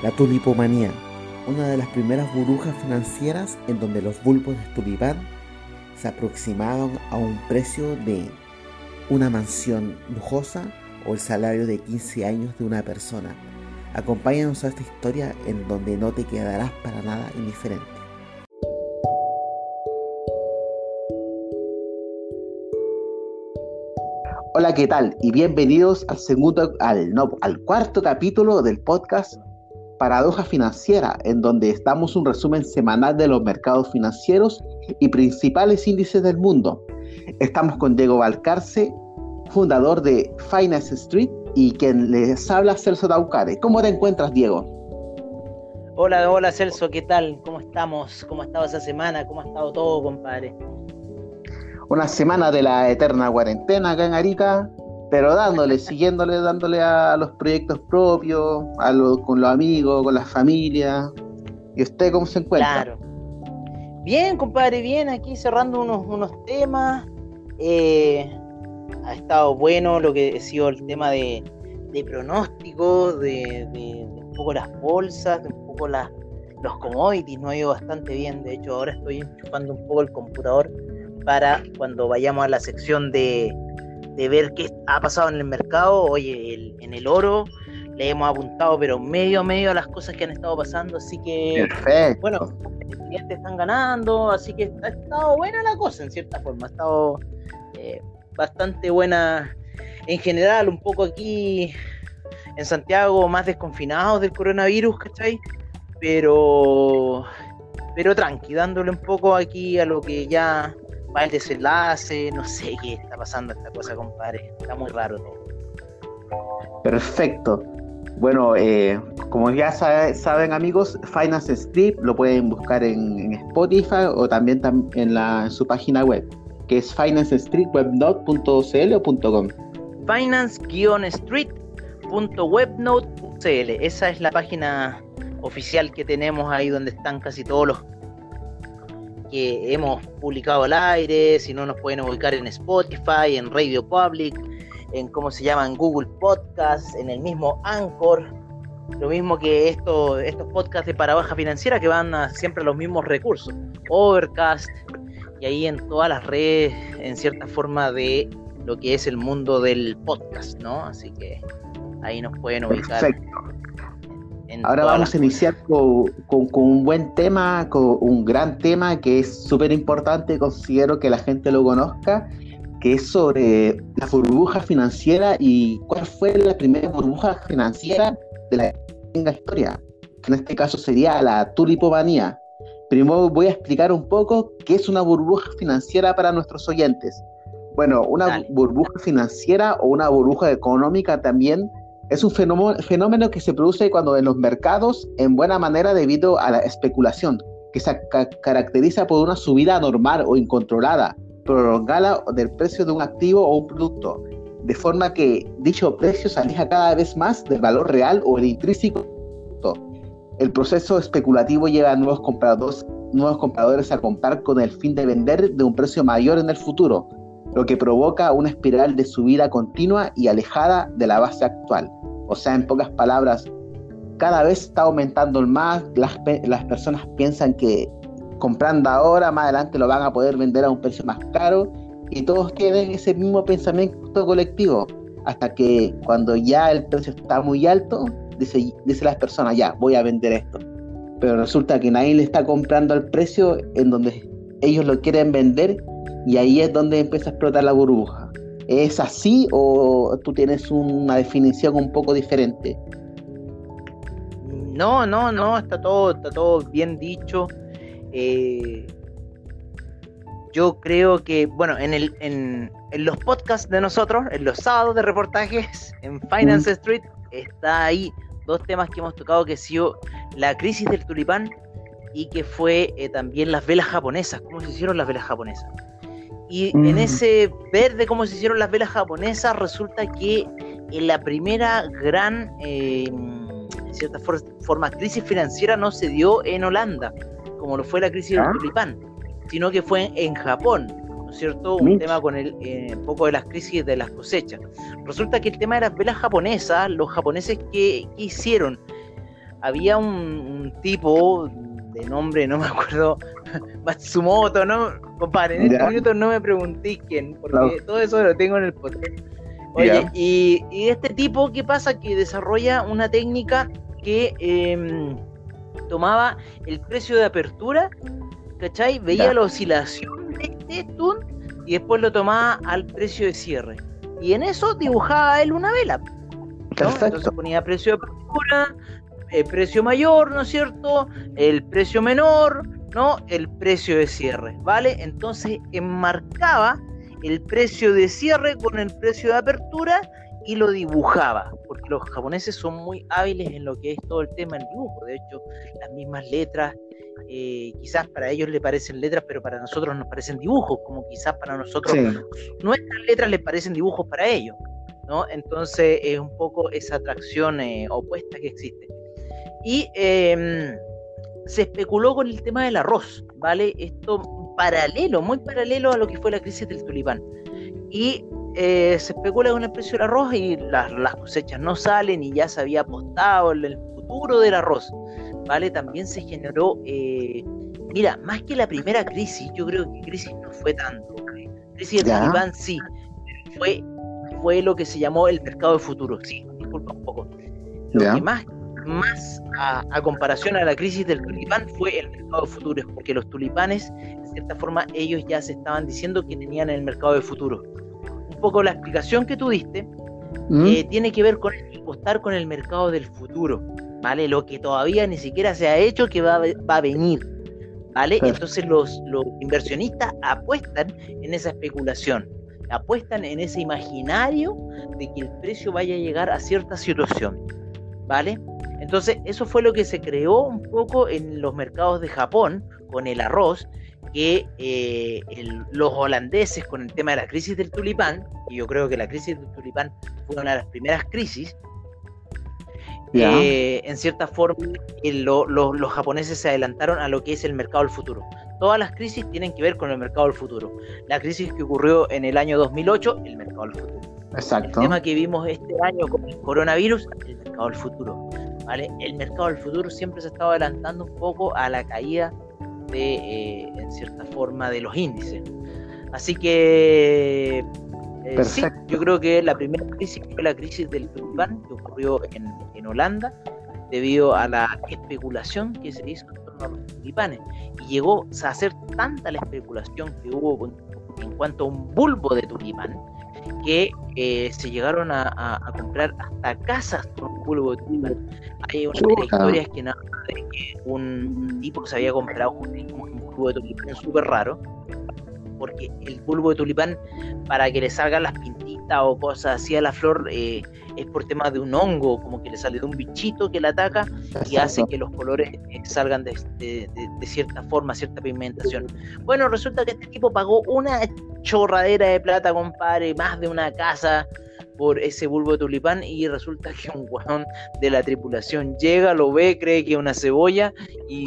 La tulipomanía, una de las primeras burbujas financieras en donde los bulbos de tulipán se aproximaban a un precio de una mansión lujosa o el salario de 15 años de una persona. Acompáñanos a esta historia en donde no te quedarás para nada indiferente. Hola, ¿qué tal? Y bienvenidos al segundo, al, no, al cuarto capítulo del podcast Paradoja Financiera, en donde estamos un resumen semanal de los mercados financieros y principales índices del mundo. Estamos con Diego Valcarce, fundador de Finance Street, y quien les habla Celso Daucare. ¿Cómo te encuentras, Diego? Hola, hola Celso, ¿qué tal? ¿Cómo estamos? ¿Cómo ha estado esa semana? ¿Cómo ha estado todo, compadre? Una semana de la eterna cuarentena acá en Arica, pero dándole, siguiéndole, dándole a los proyectos propios, a con los amigos, con la familia. ¿Y usted cómo se encuentra? Claro. Bien, compadre, bien, aquí cerrando unos, unos temas. Eh, ha estado bueno lo que ha sido el tema de, de pronósticos, de, un poco las bolsas, de un poco las, los commodities, no ha ido bastante bien. De hecho, ahora estoy enchufando un poco el computador para cuando vayamos a la sección de, de ver qué ha pasado en el mercado. Oye, en el oro le hemos apuntado, pero medio medio a las cosas que han estado pasando, así que Perfecto. bueno, los clientes están ganando, así que ha estado buena la cosa en cierta forma, ha estado eh, bastante buena en general, un poco aquí en Santiago más desconfinados del coronavirus, ¿cachai? Pero pero tranqui, dándole un poco aquí a lo que ya va el desenlace, no sé qué está pasando esta cosa, compadre. Está muy raro todo. Perfecto. Bueno, eh, como ya saben amigos, Finance Script lo pueden buscar en, Spotify o también en, la, su página web, que es financestreetwebnote.cl o .com. Finance-street.webnote.cl Esa es la página oficial que tenemos ahí donde están casi todos los que hemos publicado al aire, si no nos pueden ubicar en Spotify, en Radio Public, en cómo se llaman Google Podcasts, en el mismo Anchor, lo mismo que esto, estos podcasts de para baja financiera que van a siempre los mismos recursos, Overcast, y ahí en todas las redes, en cierta forma de lo que es el mundo del podcast, ¿no? Así que ahí nos pueden ubicar. Ahora vamos a iniciar con, un buen tema, con un gran tema que es súper importante, considero que la gente lo conozca, que es sobre la burbuja financiera y cuál fue la primera burbuja financiera de la historia. En este caso sería la tulipomanía. Primero voy a explicar un poco qué es una burbuja financiera para nuestros oyentes. Bueno, una burbuja financiera o una burbuja económica también es un fenómeno, que se produce cuando en los mercados, en buena manera debido a la especulación, que se caracteriza por una subida normal o incontrolada, prolongada del precio de un activo o un producto, de forma que dicho precio se aleja cada vez más del valor real o el intrínseco. El proceso especulativo lleva a nuevos compradores, nuevos compradores a comprar con el fin de vender de un precio mayor en el futuro, lo que provoca una espiral de subida continua y alejada de la base actual. O sea, en pocas palabras, cada vez está aumentando más, las, las personas piensan que comprando ahora, más adelante lo van a poder vender a un precio más caro y todos tienen ese mismo pensamiento colectivo, hasta que cuando ya el precio está muy alto, dice, dice las personas, ya, voy a vender esto. Pero resulta que nadie le está comprando al precio en donde ellos lo quieren vender y ahí es donde empieza a explotar la burbuja. ¿Es así o tú tienes una definición un poco diferente? No, no, no, está todo, está todo bien dicho. Eh, yo creo que, bueno, en, el, en, los podcasts de nosotros, en los sábados de reportajes, en Finance Street, está ahí dos temas que hemos tocado que ha sido la crisis del tulipán y que fue eh, también las velas japonesas, cómo se hicieron las velas japonesas. Y en ese ver de cómo se hicieron las velas japonesas, resulta que en la primera gran, eh, en cierta forma, crisis financiera no se dio en Holanda, como lo fue la crisis del ah. tulipán, sino que fue en Japón, ¿no es cierto? Un tema con el eh, un poco de las crisis de las cosechas. Resulta que el tema de las velas japonesas, los japoneses que, hicieron, había un, tipo de nombre, no me acuerdo, Matsumoto, ¿no? Compadre, en este minuto no me preguntéis quién, porque todo eso lo tengo en el podcast. Oye, y, este tipo, ¿qué pasa? Que desarrolla una técnica que em, tomaba el precio de apertura, ¿cachai? Veía la oscilación de este tun y después lo tomaba al precio de cierre. Y en eso dibujaba él una vela. Entonces ponía precio de apertura, el precio mayor, ¿no es cierto? El precio menor, ¿no? El precio de cierre, ¿vale? Entonces enmarcaba el precio de cierre con el precio de apertura y lo dibujaba, porque los japoneses son muy hábiles en lo que es todo el tema del dibujo. De hecho, las mismas letras, eh, quizás para ellos le parecen letras, pero para nosotros nos parecen dibujos, como quizás para nosotros nuestras letras les parecen dibujos para ellos. ¿no? Entonces es un poco esa atracción eh, opuesta que existe. Y em, se especuló con el tema del arroz, ¿vale? Esto paralelo, muy paralelo a lo que fue la crisis del tulipán. Y eh, se especula con el precio del arroz y las, cosechas no salen y ya se había apostado en el futuro del arroz, ¿vale? También se generó, eh, mira, más que la primera crisis, yo creo que crisis no fue tanto. Crisis del tulipán sí, fue, fue lo que se llamó el mercado de futuro, sí, disculpa un poco. Lo que más más a, comparación a la crisis del tulipán fue el mercado de futuros, porque los tulipanes, de cierta forma, ellos ya se estaban diciendo que tenían el mercado de futuro. Un poco la explicación que tú diste ¿Mm? eh, tiene que ver con apostar con el mercado del futuro, ¿vale? Lo que todavía ni siquiera se ha hecho que va, va a venir, ¿vale? Entonces los, los inversionistas apuestan en esa especulación apuestan en ese imaginario de que el precio vaya a llegar a cierta situación, ¿vale? Entonces, eso fue lo que se creó un poco en los mercados de Japón con el arroz, que eh, los holandeses con el tema de la crisis del tulipán, y yo creo que la crisis del tulipán fue una de las primeras crisis, eh, en cierta forma los japoneses se adelantaron a lo que es el mercado del futuro. Todas las crisis tienen que ver con el mercado del futuro. La crisis que ocurrió en el año 2008, el mercado del futuro. Exacto. El tema que vimos este año con el coronavirus, el mercado del futuro. El mercado del futuro siempre se estaba adelantando un poco a la caída de, eh, en cierta forma, de los índices. Así que eh, sí, yo creo que la primera crisis fue la crisis del tulipán que ocurrió en, en, Holanda debido a la especulación que se hizo a. Y llegó a ser tanta la especulación que hubo en cuanto a un bulbo de tulipán que eh, se llegaron a, comprar hasta casas con un bulbo de tulipán. Hay una de las historias que nada de que un tipo se había comprado un, bulbo de tulipán súper raro, porque el bulbo de tulipán, para que le salgan las o cosas así a la flor, eh, es por tema de un hongo, como que le sale de un bichito que la ataca y hace que los colores eh, salgan de, de, cierta forma, cierta pigmentación. Bueno, resulta que este tipo pagó una chorradera de plata, compadre, más de una casa por ese bulbo de tulipán y resulta que un guajón de la tripulación llega, lo ve, cree que es una cebolla y,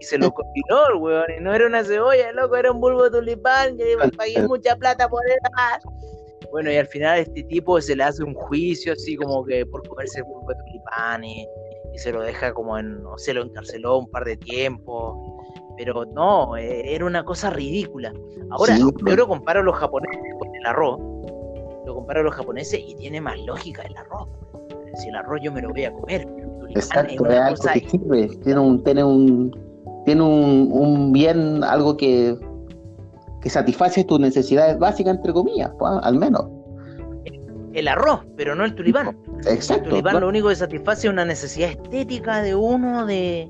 se lo combinó el weón. Y no era una cebolla, loco, era un bulbo de tulipán. Yo pagué mucha plata por él. Bueno, y al final este tipo se le hace un juicio así como que por comerse el bulbo de tulipán y, se lo deja como en, o se lo encarceló un par de tiempo pero no, eh, era una cosa ridícula. Ahora, yo lo comparo a los japoneses con el arroz, lo comparo a los japoneses y tiene más lógica el arroz. Si el arroz yo me lo voy a comer, Exacto, es algo que sirve, tiene un, tiene un, tiene un, un bien, algo que, que satisface tus necesidades básicas, entre comillas, pues, al menos. El arroz, pero no el tulipán. Exacto. El tulipán lo único que satisface es una necesidad estética de uno, de,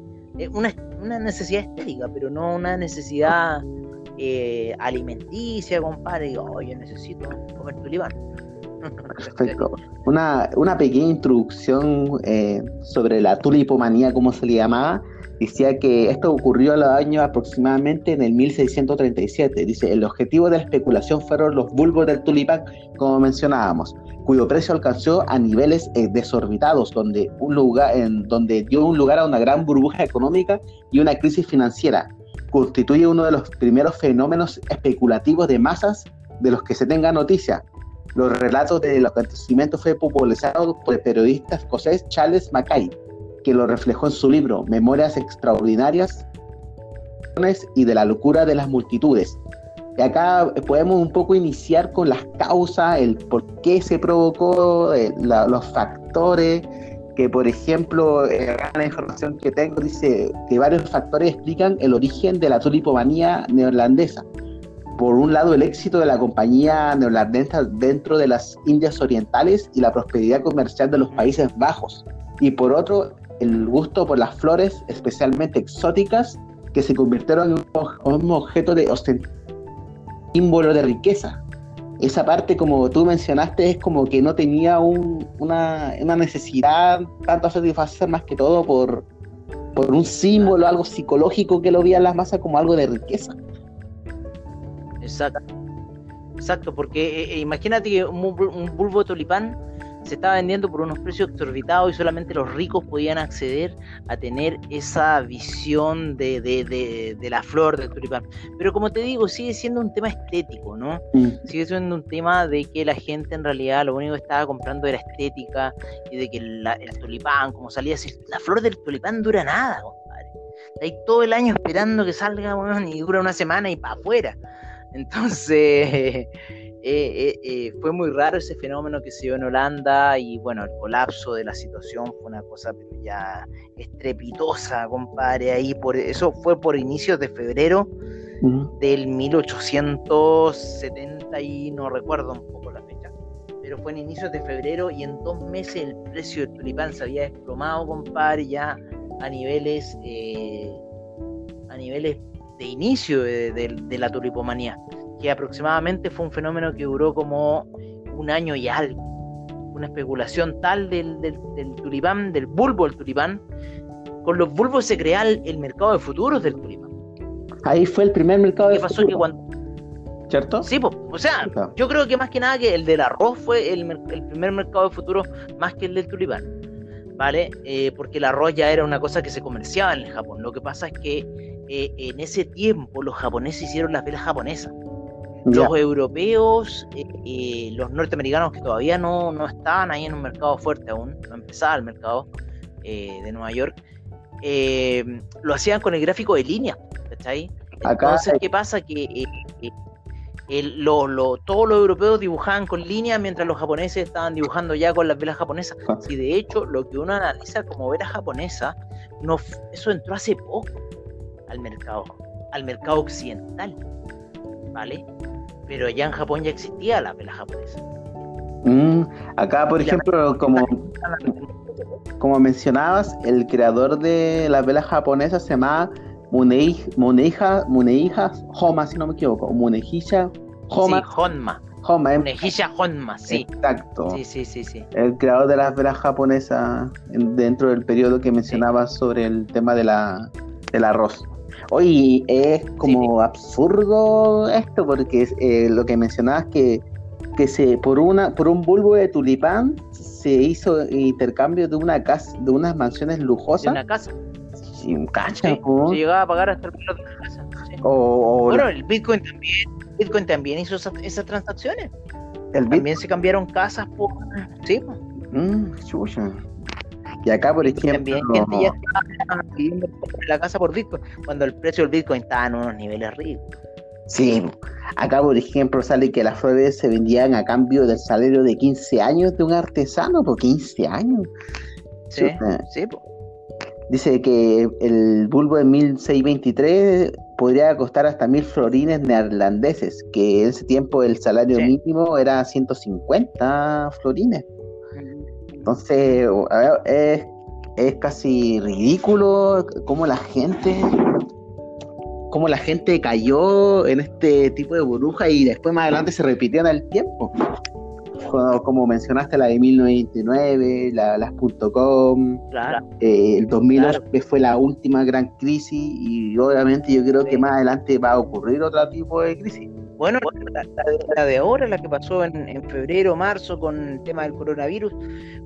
una, una necesidad estética, pero no una necesidad eh, alimenticia, compadre. Digo, yo necesito comer tulipán. Perfecto. Una, una pequeña introducción eh, sobre la tulipomanía, como se le llamaba. Decía que esto ocurrió a los años aproximadamente en el 1637. Dice, el objetivo de la especulación fueron los bulbos del tulipán, como mencionábamos cuyo precio alcanzó a niveles eh, desorbitados, donde, un lugar, en, donde dio un lugar a una gran burbuja económica y una crisis financiera. Constituye uno de los primeros fenómenos especulativos de masas de los que se tenga noticia. Los relatos del acontecimiento fue popularizado por el periodista escocés Charles Mackay, que lo reflejó en su libro Memorias Extraordinarias y de la locura de las multitudes. Y acá podemos un poco iniciar con las causas, el por qué se provocó, eh, los factores, que por ejemplo, eh, la información que tengo dice que varios factores explican el origen de la tulipomanía neerlandesa. Por un lado, el éxito de la compañía neerlandesa dentro de las Indias Orientales y la prosperidad comercial de los Países Bajos. Y por otro, el gusto por las flores, especialmente exóticas, que se convirtieron en un objeto de símbolo de riqueza. Esa parte, como tú mencionaste, es como que no tenía una, necesidad tanto a satisfacer más que todo por, por un símbolo, algo psicológico que lo veía las masas como algo de riqueza. Exacto. Exacto, porque eh, eh, imagínate que un, un bulbo de tulipán se estaba vendiendo por unos precios exorbitados y solamente los ricos podían acceder a tener esa visión de, de, la flor del tulipán. Pero como te digo, sigue siendo un tema estético, ¿no? Sigue siendo un tema de que la gente en realidad lo único que estaba comprando era estética y de que el tulipán, como salía así, la flor del tulipán dura nada, compadre. Ahí todo el año esperando que salga, y dura una semana y para afuera. Entonces... Eh, eh, eh, fue muy raro ese fenómeno que se dio en Holanda y bueno, el colapso de la situación fue una cosa pero ya estrepitosa, compadre, ahí por eso fue por inicios de febrero del 1870 y no recuerdo un poco la fecha, pero fue en inicios de febrero y en dos meses el precio del tulipán se había desplomado, compadre, ya a niveles a niveles de inicio de la tulipomanía que aproximadamente fue un fenómeno que duró como un año y algo. Una especulación tal del, del, tulipán, del bulbo del tulipán. Con los bulbos se crea el, mercado de futuros del tulipán. Ahí fue el primer mercado de pasó futuros. ¿Cierto? Sí, pues, o sea, yo creo que más que nada que el del arroz fue el, el primer mercado de futuros más que el del tulipán, ¿vale? Eh, porque el arroz ya era una cosa que se comerciaba en el Japón. Lo que pasa es que eh, en ese tiempo los japoneses hicieron las velas japonesas. Los europeos, eh, eh, los norteamericanos que todavía no, no, estaban ahí en un mercado fuerte aún, no empezaba el mercado eh, de Nueva York, lo hacían con el gráfico de línea, ¿cachai? Entonces, ¿qué pasa? Que todos los europeos dibujaban con línea mientras los japoneses estaban dibujando ya con las velas japonesas. Ah. Y de hecho, lo que uno analiza como vela japonesa, no, eso entró hace poco al mercado, al mercado occidental. ¿Vale? pero allá en Japón ya existía la vela japonesa. Mm, acá, por ejemplo, como, como mencionabas, el creador de la vela japonesa se llama Muneija, Muneija Homa, si no me equivoco, Munehisa Homa. Sí, Honma. Homa, eh. Munehisa Honma, sí. Exacto. Sí, sí, sí, sí. El creador de las velas japonesas dentro del periodo que mencionabas sobre el tema de la, del arroz. Oye, es como absurdo esto, porque eh, lo que mencionabas que, que se por una por un bulbo de tulipán se hizo intercambio de una casa, de unas mansiones lujosas. De una casa. Sin cacha, sí, se llegaba a pagar hasta el precio de una casa. bueno, el Bitcoin también, Bitcoin también hizo esas, transacciones. El también se cambiaron casas por sí. Mm, y acá, por ejemplo. También gente ya estaba viviendo la casa por Bitcoin, cuando el precio del Bitcoin estaba en unos niveles ricos. Sí, acá, por ejemplo, sale que las flores se vendían a cambio del salario de 15 años de un artesano, por 15 años. Sí, sí. Dice que el bulbo de 1623 podría costar hasta mil florines neerlandeses, que en ese tiempo el salario mínimo era 150 florines. Entonces, es, es casi ridículo cómo la gente cómo la gente cayó en este tipo de burbuja y después más adelante se repitió en el tiempo. Como, mencionaste la de 1999, la, las .com, eh, el 2008 que fue la última gran crisis y obviamente yo creo que más adelante va a ocurrir otro tipo de crisis. Bueno, la, de ahora, la que pasó en, febrero, marzo con el tema del coronavirus,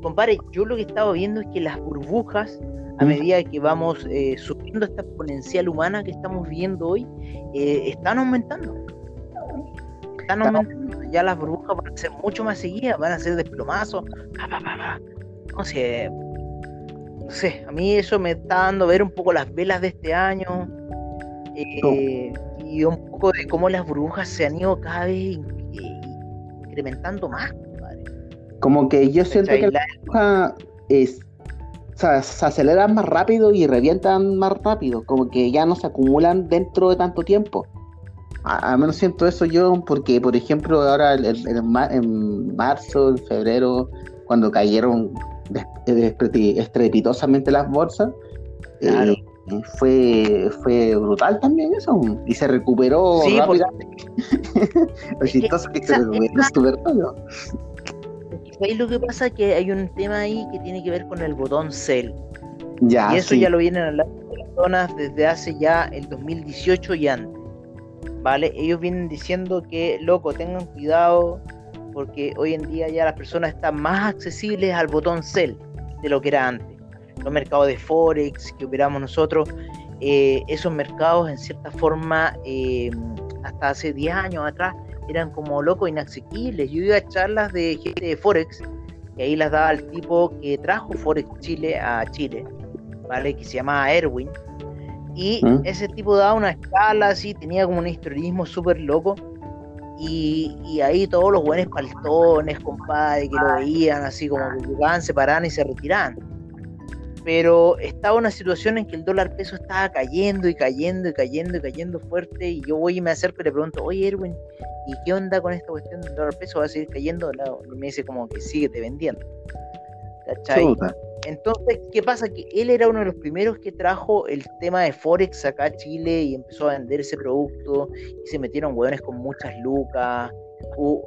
compadre, yo lo que estaba viendo es que las burbujas, a medida que vamos eh, subiendo esta exponencial humana que estamos viendo hoy, eh, están aumentando. Están aumentando. Ya las burbujas van a ser mucho más seguidas, van a ser desplomazos. No sé, no sé, a mí eso me está dando a ver un poco las velas de este año eh, y un poco de cómo las brujas se han ido cada vez incrementando más. Como que yo siento que la bruja es, se aceleran más rápido y revientan más rápido, como que ya no se acumulan dentro de tanto tiempo. Al menos siento eso yo, porque por ejemplo ahora en marzo, en febrero, cuando cayeron estrepitosamente las bolsas, eh, fue, fue brutal también eso, y se recuperó rápidamente. lo chistoso que, se recuperó súper rápido. Ahí lo que pasa es que hay un tema ahí que tiene que ver con el botón cel. Ya, y eso ya lo vienen hablando las personas desde hace ya el 2018 y antes. ¿Vale? Ellos vienen diciendo que, loco, tengan cuidado porque hoy en día ya las personas están más accesibles al botón cel de lo que era antes. Los mercados de Forex que operamos nosotros, eh, esos mercados en cierta forma, eh, hasta hace 10 años atrás, eran como locos inaccesibles. Yo iba a charlas de gente de Forex, y ahí las daba el tipo que trajo Forex Chile a Chile, ¿vale? Que se llamaba Erwin. Y ¿Mm? ese tipo daba una escala así, tenía como un historismo súper loco. Y, y, ahí todos los buenos paltones, compadre, que lo veían así como que se paraban y se retiraban pero estaba una situación en que el dólar peso estaba cayendo y cayendo y cayendo y cayendo fuerte y yo voy y me acerco y le pregunto, oye Erwin, ¿y qué onda con esta cuestión del dólar peso? ¿Va a seguir cayendo? Y me dice como que sigue te vendiendo. ¿Cachai? Entonces, ¿qué pasa? Que él era uno de los primeros que trajo el tema de Forex acá a Chile y empezó a vender ese producto y se metieron hueones con muchas lucas.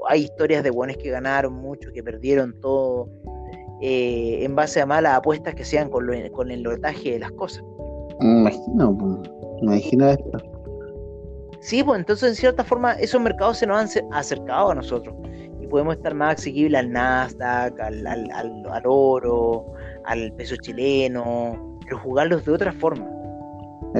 hay historias de hueones que ganaron mucho, que perdieron todo eh, en base a malas apuestas que sean con, con el lotaje de las cosas. Me imagino, me imagino esto. Sí, pues entonces en cierta forma esos mercados se nos han acercado a nosotros y podemos estar más accesibles al Nasdaq, al, al, al, oro, al peso chileno, pero jugarlos de otra forma.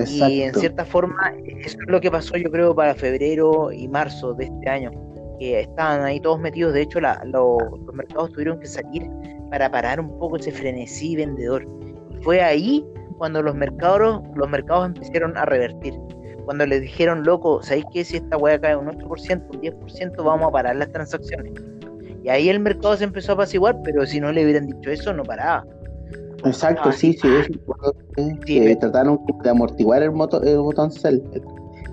Y en cierta forma, eso es lo que pasó yo creo para febrero y marzo de este año, que estaban ahí todos metidos, de hecho los mercados tuvieron que salir para parar un poco ese frenesí vendedor. Y fue ahí cuando los mercados, los mercados empezaron a revertir. Cuando les dijeron, loco, ¿sabéis que si esta hueá cae un 8%, un 10%, vamos a parar las transacciones? Y ahí el mercado se empezó a apaciguar, pero si no le hubieran dicho eso, no paraba. Exacto, sí, sí, es trataron de amortiguar el, el botón sell.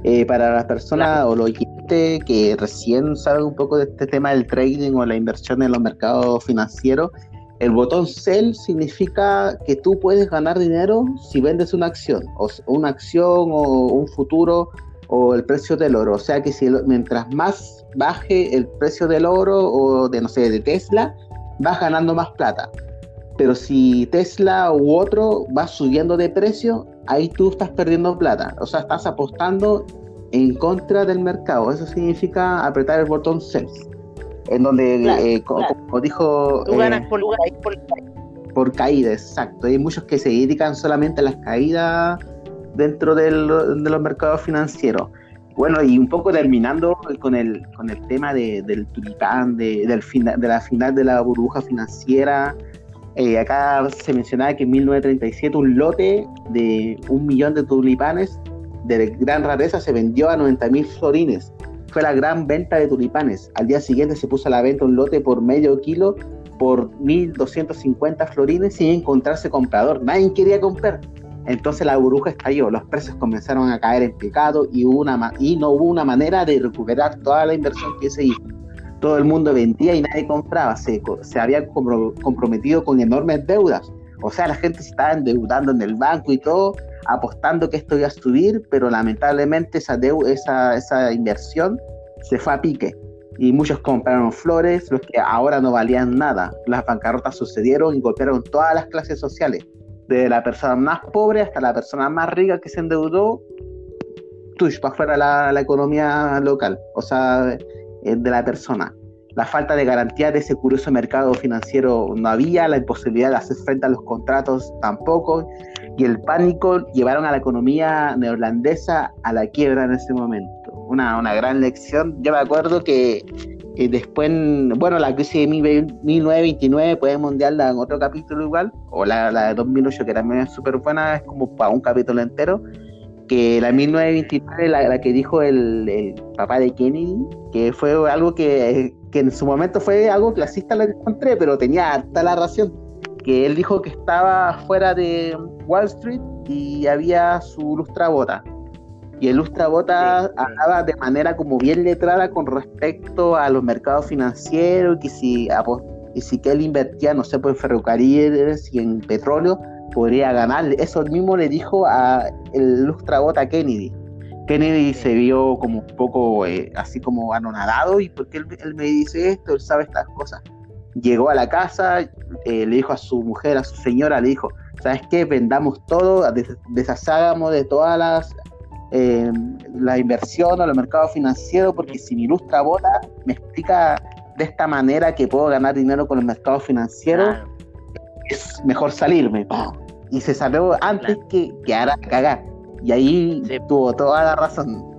Eh, para las personas o los que recién saben un poco de este tema del trading o la inversión en los mercados financieros, el botón sell significa que tú puedes ganar dinero si vendes una acción, o una acción o un futuro o el precio del oro. O sea que si mientras más baje el precio del oro o de no sé, de Tesla, vas ganando más plata. Pero si Tesla u otro va subiendo de precio, ahí tú estás perdiendo plata. O sea, estás apostando en contra del mercado. Eso significa apretar el botón sell en donde, eh, como, dijo... Tú ganas eh, por, por, caída, exacto. Hay muchos que se dedican solamente a las caídas dentro de los mercados financieros. Bueno, y un poco terminando con el, con el tema del tulipán, de, del final, de la final de la burbuja financiera. Eh, acá se mencionaba que en 1937 un lote de un millón de tulipanes de gran rareza se vendió a 90 mil florines fue la gran venta de tulipanes. Al día siguiente se puso a la venta un lote por medio kilo por 1.250 florines sin encontrarse comprador. Nadie quería comprar. Entonces la burbuja estalló, los precios comenzaron a caer en una, y no hubo una manera de recuperar toda la inversión que se hizo. Todo el mundo vendía y nadie compraba, se, se había comprometido con enormes deudas. O sea, la gente se estaba endeudando en el banco y todo, apostando que esto iba a subir, pero lamentablemente esa, esa, esa inversión se fue a pique. Y muchos compraron flores, los que ahora no valían nada. Las bancarrotas sucedieron y golpearon todas las clases sociales, desde la persona más pobre hasta la persona más rica que se endeudó, tush, para fuera la, la economía local, o sea, eh, de la persona la falta de garantía de ese curioso mercado financiero no había, la imposibilidad de hacer frente a los contratos tampoco, y el pánico llevaron a la economía neerlandesa a la quiebra en ese momento. Una, una gran lección. Yo me acuerdo que Y después, bueno, la crisis de 1929 puede mundial en otro capítulo igual, o la, la de 2008 que también es súper buena, es como para un capítulo entero, que la 1929, la, la que dijo el, papá de Kennedy, que fue algo que, que, en su momento fue algo clasista lo que encontré, pero tenía harta la razón, que él dijo que estaba fuera de Wall Street y había su lustrabota y el Lustrabota hablaba de manera como bien letrada con respecto a los mercados financieros, que si, y si que él invertía, no sé, pues en ferrocarriles y en petróleo, podría ganar. Eso mismo le dijo a el Lustrabota Kennedy. Kennedy se vio como un poco eh, así como anonadado y porque él, él, me dice esto, él sabe estas cosas. Llegó a la casa, eh, le dijo a su mujer, a su señora, le dijo, ¿sabes qué? Vendamos todo, deshagamos de todas las eh, la inversión o el mercado financiero, porque si mi ilustra bota me explica de esta manera que puedo ganar dinero con el mercado financiero, es mejor salirme. Y se salió antes que, que ahora cagar. Y ahí tuvo toda la razón.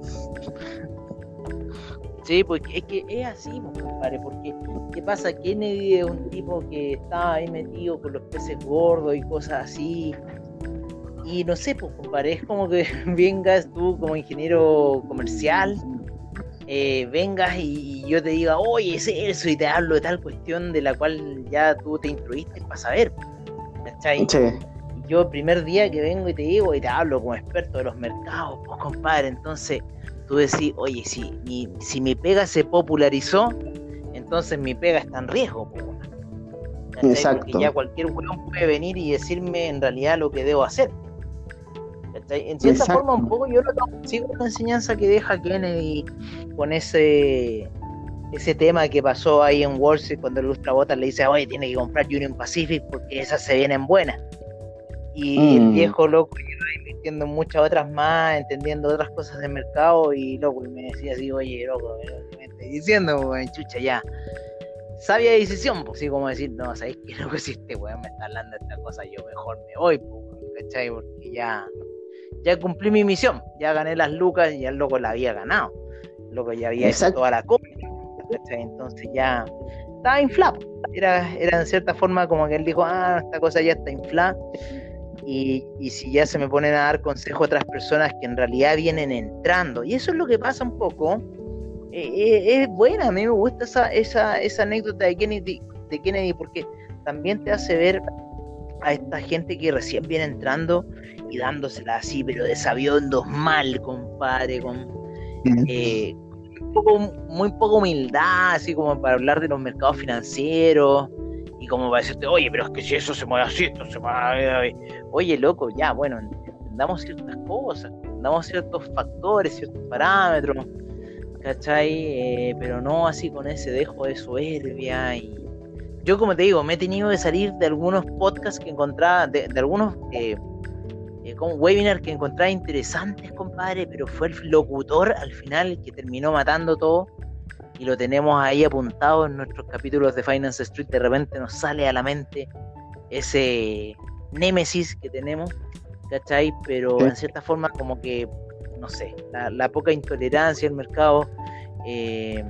Sí, porque es que es así, pues, compadre, porque ¿qué pasa? Kennedy es un tipo que estaba ahí metido con los peces gordos y cosas así, y no sé, pues, compadre, es como que vengas tú como ingeniero comercial, eh, vengas y, yo te diga, oye, es eso, y te hablo de tal cuestión de la cual ya tú te instruiste para saber. ¿Cachai? Yo el primer día que vengo y te digo y te hablo como experto de los mercados, pues compadre, entonces tú decís, oye, si mi, si mi pega se popularizó, entonces mi pega está en riesgo. Pues, Exacto. Porque ya cualquier weón puede venir y decirme en realidad lo que debo hacer. En cierta forma, un poco yo lo sigo la enseñanza que deja Kennedy con ese ese tema que pasó ahí en Wall Street cuando el Lustrabota le dice, oye, tiene que comprar Union Pacific porque esas se vienen buenas. Y el mm. viejo loco iba invirtiendo en muchas otras más, entendiendo otras cosas del mercado y loco, me decía así, oye, loco, me estoy diciendo, chucha, ya. Sabia decisión, pues sí, como decir, no, ¿sabes qué loco si este weón me está hablando de esta cosa? Yo mejor me voy, pues, ¿cachai? Porque ya ya cumplí mi misión, ya gané las lucas y ya el loco la había ganado. El loco ya había hecho toda la compra. Entonces ya estaba inflado. Era, era en cierta forma como que él dijo, ah, esta cosa ya está inflada. Y, y, si ya se me ponen a dar consejo a otras personas que en realidad vienen entrando. Y eso es lo que pasa un poco. Eh, eh, es buena, a mí me gusta esa, esa, esa anécdota de Kennedy, de Kennedy porque también te hace ver a esta gente que recién viene entrando y dándosela así, pero desabiondos mal, compadre, con eh, muy poco humildad, así como para hablar de los mercados financieros como para decirte, oye, pero es que si eso se mueve así, esto se mueve. Oye, loco, ya, bueno, entendamos ciertas cosas, entendamos ciertos factores, ciertos parámetros, ¿cachai? Eh, pero no así con ese dejo de soberbia y yo como te digo, me he tenido que salir de algunos podcasts que encontraba, de, algunos eh, eh, como webinars que encontraba interesantes, compadre, pero fue el locutor al final que terminó matando todo y lo tenemos ahí apuntado en nuestros capítulos de Finance Street. De repente nos sale a la mente ese némesis que tenemos, ¿cachai? Pero en cierta forma como que, no sé, la, poca intolerancia del mercado. Eh,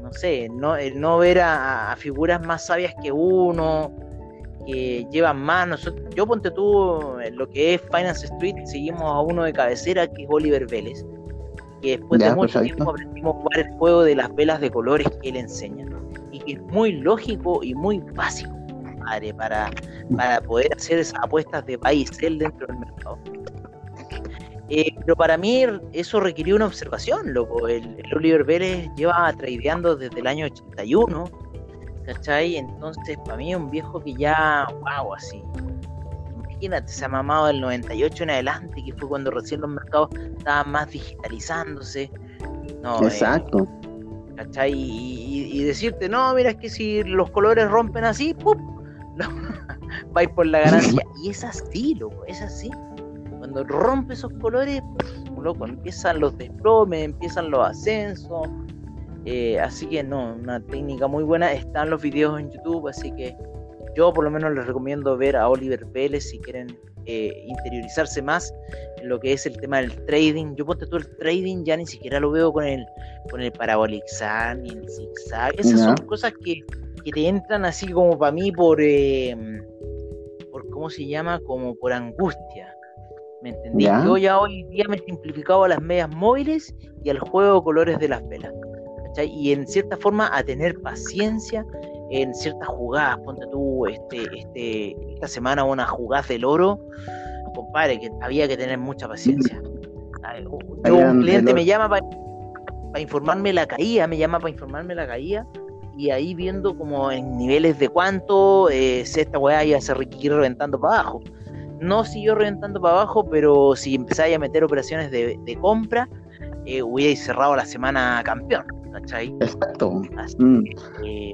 no sé, no, el no ver a, figuras más sabias que uno, que llevan más. Nosotros, yo ponte tú, lo que es Finance Street, seguimos a uno de cabecera que es Oliver Vélez, que después de mucho tiempo aprendimos a jugar el juego de las velas de colores que él enseña, y que es muy lógico y muy básico, para, para poder hacer esas apuestas de país él dentro del mercado. Eh, pero para mí eso requirió una observación, loco. El, Oliver Vélez lleva tradeando desde el año 81, ¿cachai? Entonces, para mí es un viejo que ya, wow, así. Imagínate, se ha mamado del 98 en adelante, que fue cuando recién los mercados estaban más digitalizándose. No, eh, Exacto. ¿cachai? Y, decirte, no, mira, es que si los colores rompen así, ¡pum! vais por la ganancia. y es así, loco, es así. Cuando rompe esos colores, loco, empiezan los desplomes, empiezan los ascensos. Eh, así que no, una técnica muy buena. Están los videos en YouTube, así que yo por lo menos les recomiendo ver a Oliver Vélez si quieren eh, interiorizarse más en lo que es el tema del trading. Yo ponte todo el trading, ya ni siquiera lo veo con el, con el parabolic ni el zigzag. Esas son cosas que, te entran así como para mí por, eh, por, ¿cómo se llama? Como por angustia. ¿Me entendí? Yo ya hoy día me he simplificado a las medias móviles y al juego de colores de las velas. Y en cierta forma a tener paciencia en ciertas jugadas. Ponte tú este, este, esta semana una jugada del oro, compadre, que había que tener mucha paciencia. un cliente me llama para informarme la caída, me llama para informarme la caída y ahí viendo como en niveles de cuánto eh, esta weá ya se requiere reventando para abajo. No siguió reventando para abajo, pero si empezáis a meter operaciones de, compra, eh, hubierais cerrado la semana campeón. ¿Cachai? Exacto. Mm.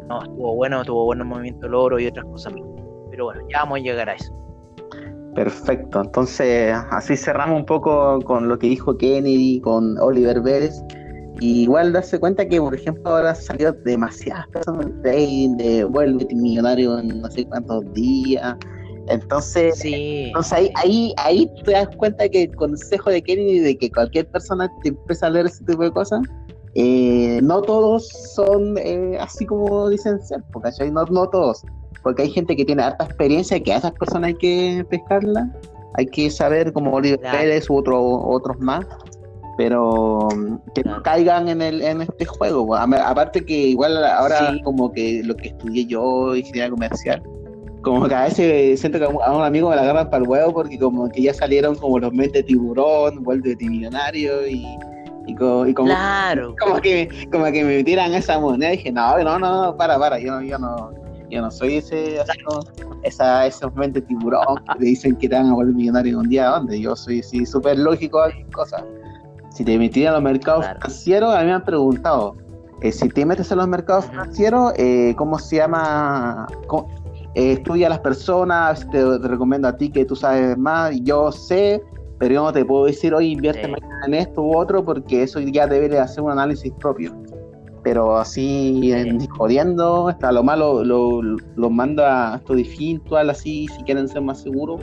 no, estuvo bueno, estuvo bueno el movimiento del oro y otras cosas Pero bueno, ya vamos a llegar a eso. Perfecto, entonces así cerramos un poco con lo que dijo Kennedy, con Oliver Vélez. Y igual darse cuenta que, por ejemplo, ahora salió demasiadas personas trading, de vuelve millonario en no sé cuántos días. Entonces, sí. entonces ahí, ahí, ahí te das cuenta que el consejo de Kennedy de que cualquier persona te empieza a leer ese tipo de cosas, eh, no todos son eh, así como dicen ser, ¿cachai? No, no todos, porque hay gente que tiene harta experiencia que a esas personas hay que pescarla, hay que saber como Oliver Pérez u otro, otros más, pero mm, que no caigan en, el, en este juego. Aparte que igual ahora como que lo que estudié yo, ingeniería comercial, como que a veces siento que a un amigo me la agarran para el huevo porque como que ya salieron como los meses tiburón, vuelve de millonario y y, como, claro. como, que, como que me metieran esa moneda y dije, no, no, no, para, para, yo, yo no, yo no soy ese, esa, ese mente tiburón que te dicen que te van a volver millonario un día, donde yo soy sí, súper lógico a cosas. Si te metieran a los mercados financieros, a mí me han preguntado, eh, si te metes a los mercados financieros, eh, ¿cómo se llama? Eh, estudia a las personas, te, te, recomiendo a ti que tú sabes más, yo sé, pero yo no te puedo decir, hoy invierte en esto u otro, porque eso ya debe hacer un análisis propio. Pero así, jodiendo, hasta lo malo lo, lo, mando a esto Fintual, así, si quieren ser más seguros,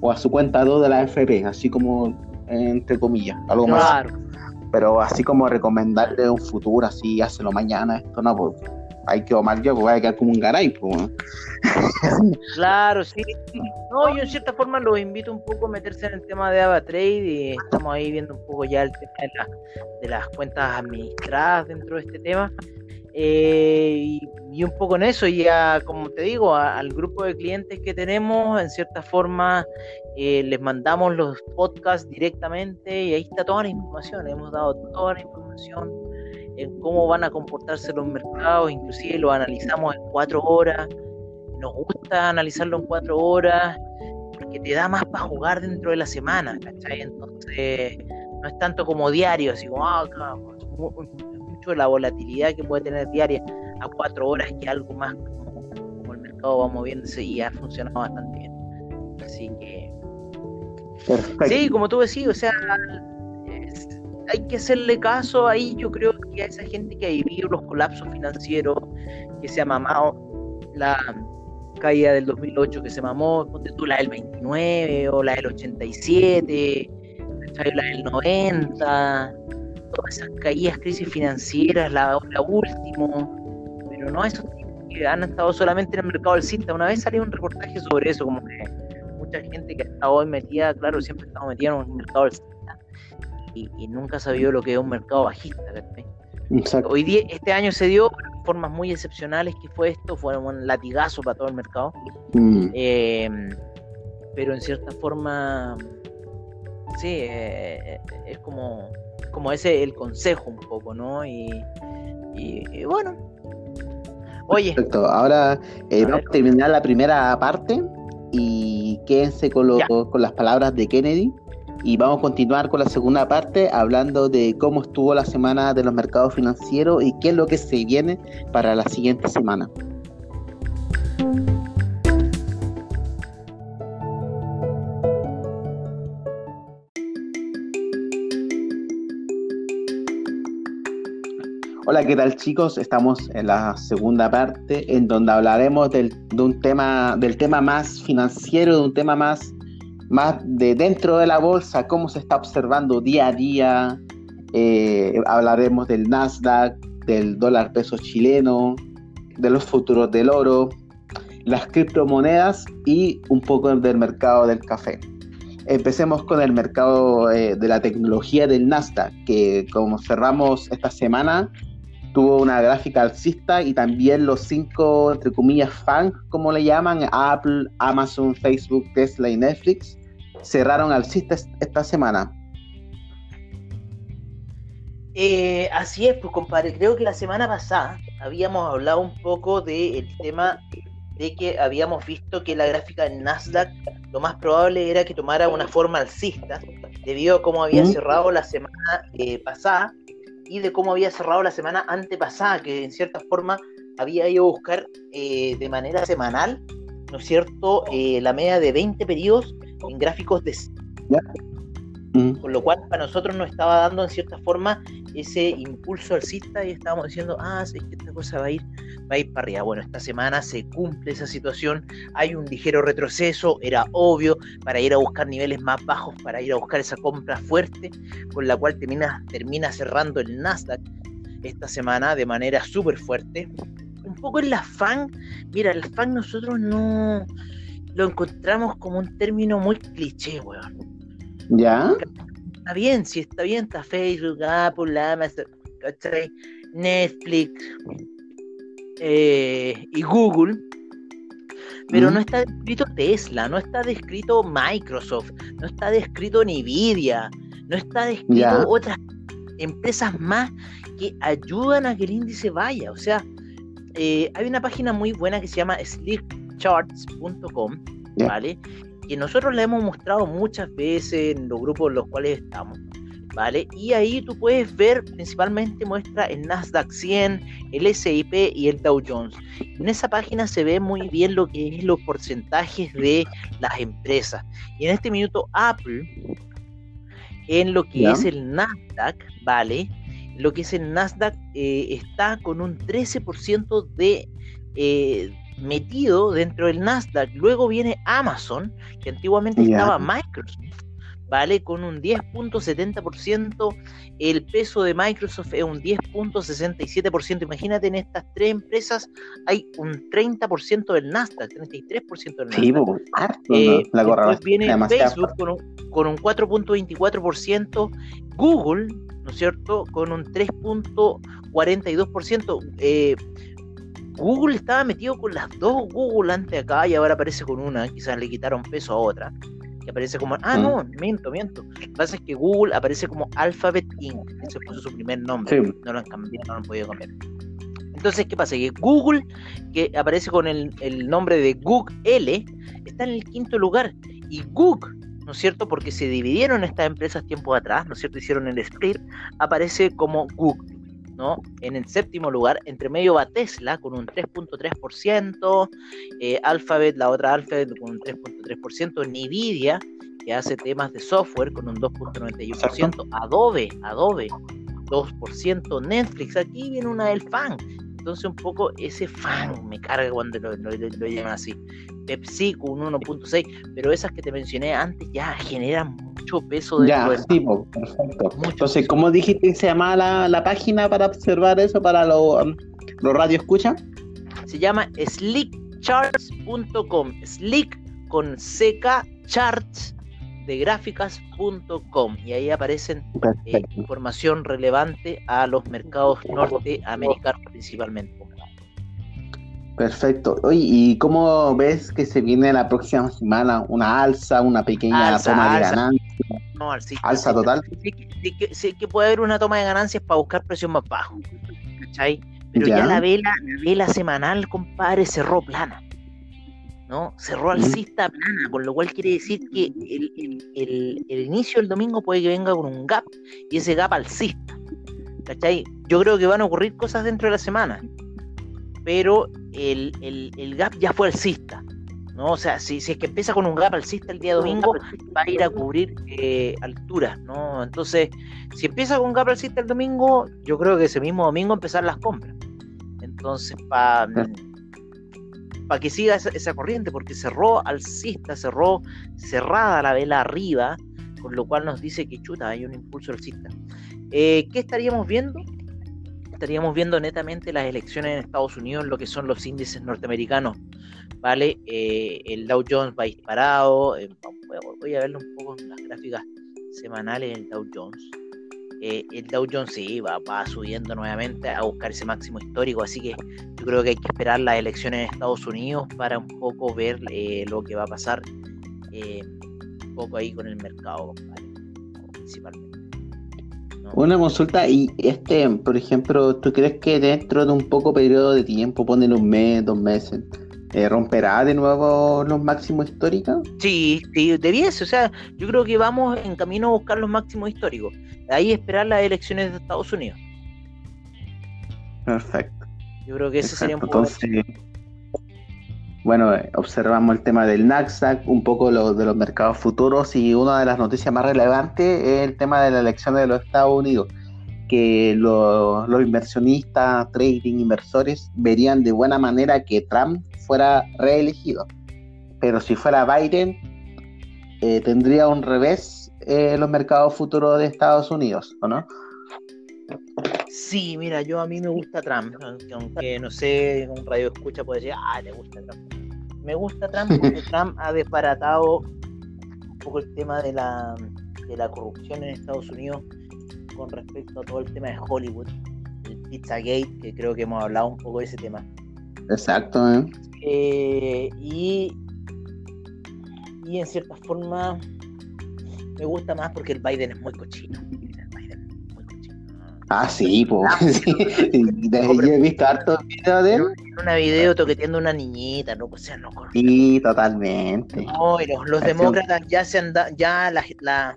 o a su cuenta 2 de la FP, así como, entre comillas, algo más. Pero así como recomendarle un futuro, así, hácelo mañana, esto no, pues hay que omar yo, porque voy a quedar como un garay. Pues. claro, sí. No, yo en cierta forma los invito un poco a meterse en el tema de AvaTrade y estamos ahí viendo un poco ya el tema de, las cuentas administradas dentro de este tema. Eh, y, un poco en eso, ya como te digo, al grupo de clientes que tenemos, en cierta forma eh, les mandamos los podcasts directamente y ahí está toda la información, hemos dado toda la información en cómo van a comportarse los mercados, inclusive lo analizamos en cuatro horas, nos gusta analizarlo en cuatro horas, porque te da más para jugar dentro de la semana, ¿cachai? Entonces, no es tanto como diario, así como, ah, mucho de la volatilidad que puede tener diaria a cuatro horas que algo más como, el mercado va moviéndose y ha funcionado bastante bien. Así que... Sí, como tú decís, o sea, hay que hacerle caso ahí, yo creo que a esa gente que ha vivido los colapsos financieros, que se ha mamado la caída del 2008, que se mamó, la del 29 o la del 87, la del 90, todas esas caídas, crisis financieras, la, la última, pero no esos que han estado solamente en el mercado del cinta. Una vez salió un reportaje sobre eso, como que mucha gente que ha estado hoy metida, claro, siempre ha estado metida en el mercado del cinta y, nunca sabido lo que es un mercado bajista. Hoy día, este año se dio formas muy excepcionales que fue esto, fue un latigazo para todo el mercado. Mm. Eh, pero en cierta forma, sí, eh, es como, como ese el consejo un poco, ¿no? Y, bueno. Oye. Perfecto. Ahora eh, vamos a terminar la primera parte y quédense con, con las palabras de Kennedy y vamos a continuar con la segunda parte hablando de cómo estuvo la semana de los mercados financieros y qué es lo que se viene para la siguiente semana. Hola, ¿qué tal chicos? Estamos en la segunda parte en donde hablaremos del, de un tema, del tema más financiero, de un tema más más de dentro de la bolsa, cómo se está observando día a día. Eh, hablaremos del Nasdaq, del dólar peso chileno, de los futuros del oro, las criptomonedas y un poco del mercado del café. Empecemos con el mercado eh, de la tecnología del Nasdaq, que como cerramos esta semana, tuvo una gráfica alcista y también los cinco, entre comillas, fans, como le llaman, Apple, Amazon, Facebook, Tesla y Netflix, cerraron alcistas esta semana. Eh, así es, pues compadre, creo que la semana pasada habíamos hablado un poco del tema de que habíamos visto que la gráfica en Nasdaq lo más probable era que tomara una forma alcista debido a cómo había cerrado la semana eh, pasada y de cómo había cerrado la semana antepasada, que en cierta forma había ido a buscar eh, de manera semanal, ¿no es cierto?, eh, la media de 20 periodos en gráficos de... Con lo cual para nosotros nos estaba dando en cierta forma ese impulso alcista y estábamos diciendo, ah, que esta cosa va a ir, va a ir para arriba. Bueno, esta semana se cumple esa situación, hay un ligero retroceso, era obvio, para ir a buscar niveles más bajos, para ir a buscar esa compra fuerte, con la cual termina, termina cerrando el Nasdaq esta semana de manera súper fuerte. Un poco en la FAN, mira, el FAN nosotros no lo encontramos como un término muy cliché, weón. ¿Ya? Está bien, si está bien, está Facebook, Apple, Amazon, Netflix eh, y Google, pero no está descrito Tesla, no está descrito Microsoft, no está descrito Nvidia, no está descrito otras empresas más que ayudan a que el índice vaya. O sea, eh, hay una página muy buena que se llama slickcharts.com, ¿vale? Que nosotros le hemos mostrado muchas veces en los grupos en los cuales estamos, ¿vale? Y ahí tú puedes ver, principalmente muestra el Nasdaq 100, el SIP y el Dow Jones. En esa página se ve muy bien lo que es los porcentajes de las empresas. Y en este minuto Apple, en lo que es el Nasdaq, ¿vale? Lo que es el Nasdaq eh, está con un 13% de... Eh, metido dentro del Nasdaq. Luego viene Amazon, que antiguamente estaba Microsoft, ¿vale? Con un 10.70%. El peso de Microsoft es un 10.67%. Imagínate, en estas tres empresas hay un 30% del Nasdaq, 33% del Nasdaq. Eh, después viene Facebook con un, con un 4.24%. Google, ¿no es cierto?, con un 3.42%. Eh, Google estaba metido con las dos Google antes acá y ahora aparece con una, quizás le quitaron peso a otra, que aparece como, ah, no, mm. miento, miento. Lo que pasa es que Google aparece como Alphabet Inc., ese fue su primer nombre, no lo han cambiado, no lo han podido cambiar. Entonces, ¿qué pasa? Que Google, que aparece con el, el nombre de Google, está en el quinto lugar. Y Google, ¿no es cierto? Porque se dividieron estas empresas tiempo atrás, ¿no es cierto? Hicieron el split, aparece como Google. ¿No? En el séptimo lugar, entre medio va Tesla con un 3.3%, eh, Alphabet, la otra Alphabet con un 3.3%, Nvidia, que hace temas de software con un 2.91%, Adobe, Adobe, 2%, Netflix, aquí viene una del fan. Entonces un poco ese fan me carga cuando lo, lo, lo llaman así. Pepsi con un 1.6, pero esas que te mencioné antes ya generan mucho peso de Ya, sí, perfecto. Entonces, ¿cómo dijiste se llama la, página para observar eso para los lo radio escucha? Se llama slickcharts.com. Slick con CK charts de gráficas.com y ahí aparecen eh, información relevante a los mercados norteamericanos principalmente. Perfecto. Oye, ¿y cómo ves que se viene la próxima semana? ¿Una alza, una pequeña toma de ganancias? No, alza, total. Sí, que puede haber una toma de ganancias para buscar precios más bajos. ¿Cachai? Pero ya, la vela, la vela semanal, compadre, cerró plana. ¿no? Cerró alcista plana, con lo cual quiere decir que el, el, el, inicio del domingo puede que venga con un gap y ese gap alcista. ¿Cachai? Yo creo que van a ocurrir cosas dentro de la semana pero el, el, gap ya fue alcista. ¿no? O sea, si, si, es que empieza con un gap alcista el día domingo, va a ir a cubrir eh, alturas, ¿no? Entonces, si empieza con un gap alcista el domingo, yo creo que ese mismo domingo empezar las compras. Entonces, para para que siga esa, corriente, porque cerró alcista, cerró cerrada la vela arriba, con lo cual nos dice que chuta, hay un impulso alcista. Eh, ¿Qué estaríamos viendo? Estaríamos viendo netamente las elecciones en Estados Unidos, lo que son los índices norteamericanos, ¿vale? Eh, el Dow Jones va disparado, eh, voy a verlo un poco las gráficas semanales del Dow Jones. Eh, el Dow Jones sí va, subiendo nuevamente a buscar ese máximo histórico, así que yo creo que hay que esperar las elecciones en Estados Unidos para un poco ver lo que va a pasar un poco ahí con el mercado, principalmente. Una consulta, y este, por ejemplo, ¿tú crees que dentro de un poco periodo de tiempo, ponen un mes, dos meses, eh, ¿romperá de nuevo los máximos históricos? Sí, sí, debiese. O sea, yo creo que vamos en camino a buscar los máximos históricos. Ahí esperar las elecciones de Estados Unidos. Perfecto. Yo creo que ese sería un poco. Entonces, bueno, observamos el tema del Nasdaq, un poco lo, de los mercados futuros y una de las noticias más relevantes es el tema de la elección de los Estados Unidos que los inversionistas, trading, inversores verían de buena manera que Trump fuera reelegido. Pero si fuera Biden, eh, tendría un revés en los mercados futuros de Estados Unidos, ¿o no? Sí, mira, yo a mí me gusta Trump, aunque, no sé, un radio escucha puede decir, ah, le gusta Trump. Me gusta Trump porque Trump ha desbaratado un poco el tema de la, de la corrupción en Estados Unidos con respecto a todo el tema de Hollywood, el Pizzagate, que creo que hemos hablado un poco de ese tema. Exacto, ¿eh? Eh, y, y en cierta forma me gusta más porque el Biden es muy cochino. Ah, sí, pues. Sí. Yo he visto hartos videos de él. Una video toqueteando una niñita, no, o sea, no Sí, totalmente. No, y los, demócratas ya se han dado, ya la, la,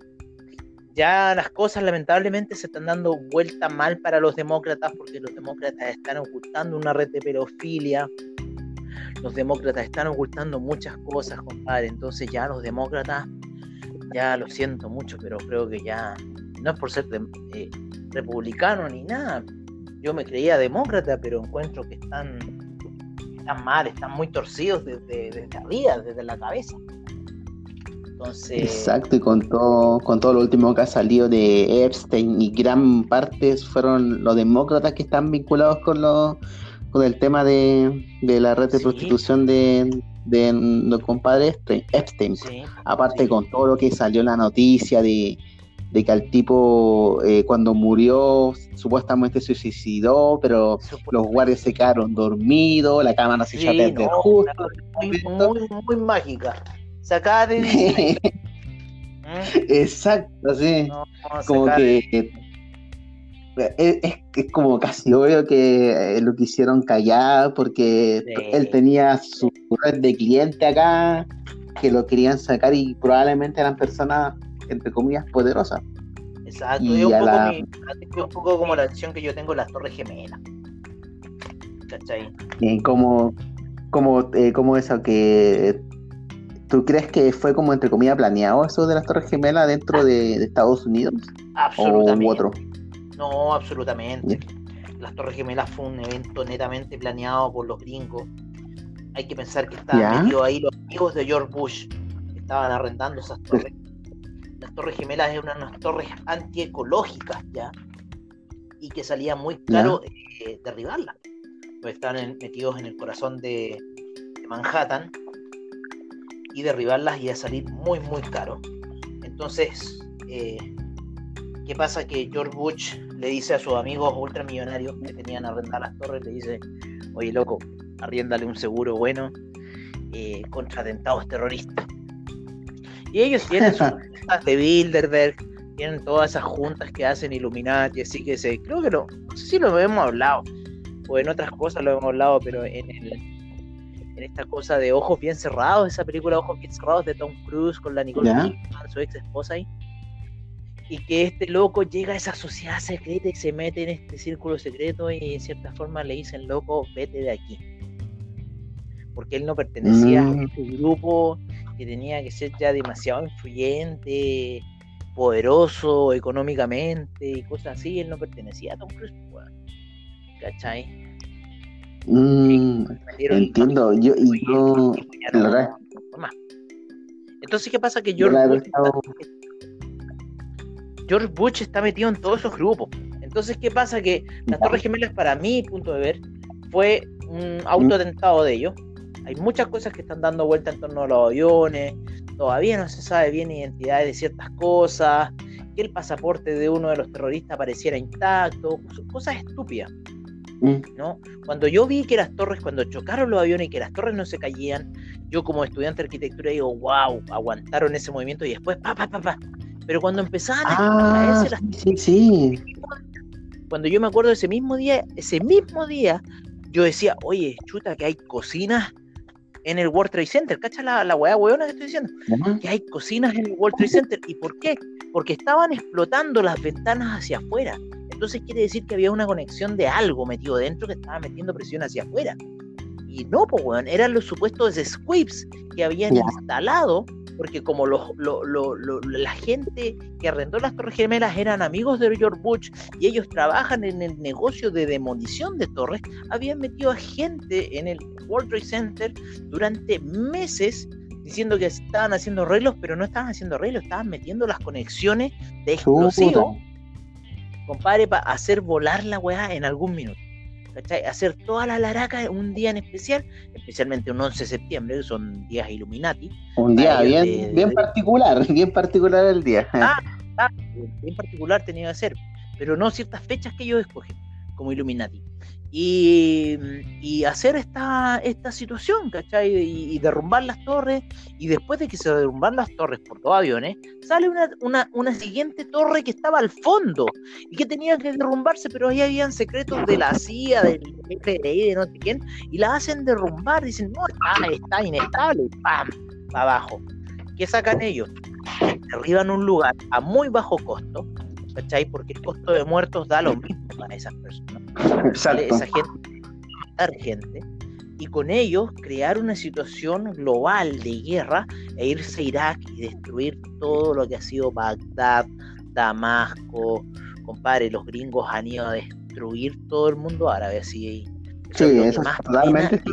ya las cosas lamentablemente se están dando vuelta mal para los demócratas porque los demócratas están ocultando una red de pedofilia. Los demócratas están ocultando muchas cosas, compadre. Entonces ya los demócratas, ya lo siento mucho, pero creo que ya no es por ser eh, republicano ni nada. Yo me creía demócrata, pero encuentro que están, están mal, están muy torcidos desde, desde arriba, desde la cabeza. Exacto, y con todo, con todo lo último que ha salido de Epstein y gran parte fueron los demócratas que están vinculados con lo, con el tema de, la red de prostitución de, de los compadres Epstein. Aparte con todo lo que salió en la noticia de, que al tipo eh, cuando murió supuestamente se suicidó, pero los guardias se quedaron dormidos, la cámara se echó a perder justo. muy, muy mágica. Sacada de Exacto, sí. como que es, es, como casi obvio que eh, lo quisieron callar porque él tenía su red de cliente acá que lo querían sacar y probablemente eran personas entre comillas poderosas. Exacto, y un, poco un poco como la acción que yo tengo en las Torres Gemelas. ¿Cachai? Y como, como, eh, como eso que ¿Tú crees que fue como entre comillas planeado eso de las Torres Gemelas dentro de, Estados Unidos? Absolutamente. ¿O otro? No, absolutamente. Las Torres Gemelas fue un evento netamente planeado por los gringos. Hay que pensar que estaban metidos ahí los amigos de George Bush que estaban arrendando esas torres. Las Torres Gemelas eran unas torres antiecológicas ya y que salía muy caro eh, derribarlas. Pues estaban metidos en el corazón de Manhattan y derribarlas y a salir muy, muy caro. Entonces, eh, ¿qué pasa? Que George Bush le dice a sus amigos ultramillonarios que tenían arrendar las torres, le dice, oye loco, arriéndale un seguro bueno eh, contra atentados terroristas. Y ellos tienen sus juntas de Bilderberg, tienen todas esas juntas que hacen Illuminati, así que se, creo que no, no sé si lo hemos hablado, o en otras cosas lo hemos hablado, pero en el en esta cosa de ojos bien cerrados, esa película Ojos bien cerrados de Tom Cruise con la Nicole Kidman, su ex esposa ahí. Y que este loco llega a esa sociedad secreta y se mete en este círculo secreto y en cierta forma le dicen, loco, vete de aquí. Porque él no pertenecía a mm. este grupo que tenía que ser ya demasiado influyente, poderoso económicamente y cosas así. Él no pertenecía a Tom Cruise. ¿Cachai? Mm, entiendo, yo, y yo, Entonces, ¿qué pasa? Que George Bush, está, George Bush está metido en todos esos grupos. Entonces, ¿qué pasa? Que las Torres Gemelas, para mi punto de ver, fue un autoatentado de ellos. Hay muchas cosas que están dando vuelta en torno a los aviones. Todavía no se sabe bien identidad de ciertas cosas. Que el pasaporte de uno de los terroristas apareciera intacto. Cosas estúpidas. Mm. ¿no? Cuando yo vi que las torres, cuando chocaron los aviones y que las torres no se caían, yo como estudiante de arquitectura digo, wow, aguantaron ese movimiento y después, pa, pa, pa, pa. Pero cuando empezaban a ah, caerse las sí, sí. Cuando yo me acuerdo de ese mismo día, ese mismo día, yo decía, oye, chuta, que hay cocinas en el World Trade Center. ¿Cacha la, la weá weona que estoy diciendo? Que hay cocinas en el World Trade Center. ¿Y por qué? Porque estaban explotando las ventanas hacia afuera. Entonces quiere decir que había una conexión de algo metido dentro que estaba metiendo presión hacia afuera. Y no, pues, weón, eran los supuestos squibs que habían instalado, porque como la gente que arrendó las Torres Gemelas eran amigos de George Bush y ellos trabajan en el negocio de demolición de torres, habían metido a gente en el World Trade Center durante meses diciendo que estaban haciendo arreglos, pero no estaban haciendo arreglos, estaban metiendo las conexiones de explosivos compadre, para hacer volar la weá en algún minuto. ¿Cachai? Hacer toda la laraca un día en especial, especialmente un 11 de septiembre, que son días Illuminati. Un día bien, bien particular, bien particular el día. Ah, ah, bien particular tenía que ser, pero no ciertas fechas que ellos escogen como Illuminati y, hacer esta, esta situación, ¿cachai? Y, derrumbar las torres, y después de que se derrumban las torres por dos aviones, sale una, una, siguiente torre que estaba al fondo y que tenía que derrumbarse, pero ahí habían secretos de la CIA, del FBI, de no sé quién, y la hacen derrumbar, dicen, no, está, está inestable, ¡pam! abajo. ¿Qué sacan ellos? Derriban un lugar a muy bajo costo, ¿cachai? Porque el costo de muertos da lo mismo para esas personas. Esa gente, gente, y con ellos crear una situación global de guerra e irse a Irak y destruir todo lo que ha sido Bagdad, Damasco, compadre, los gringos han ido a destruir todo el mundo árabe, así Sí, eso es totalmente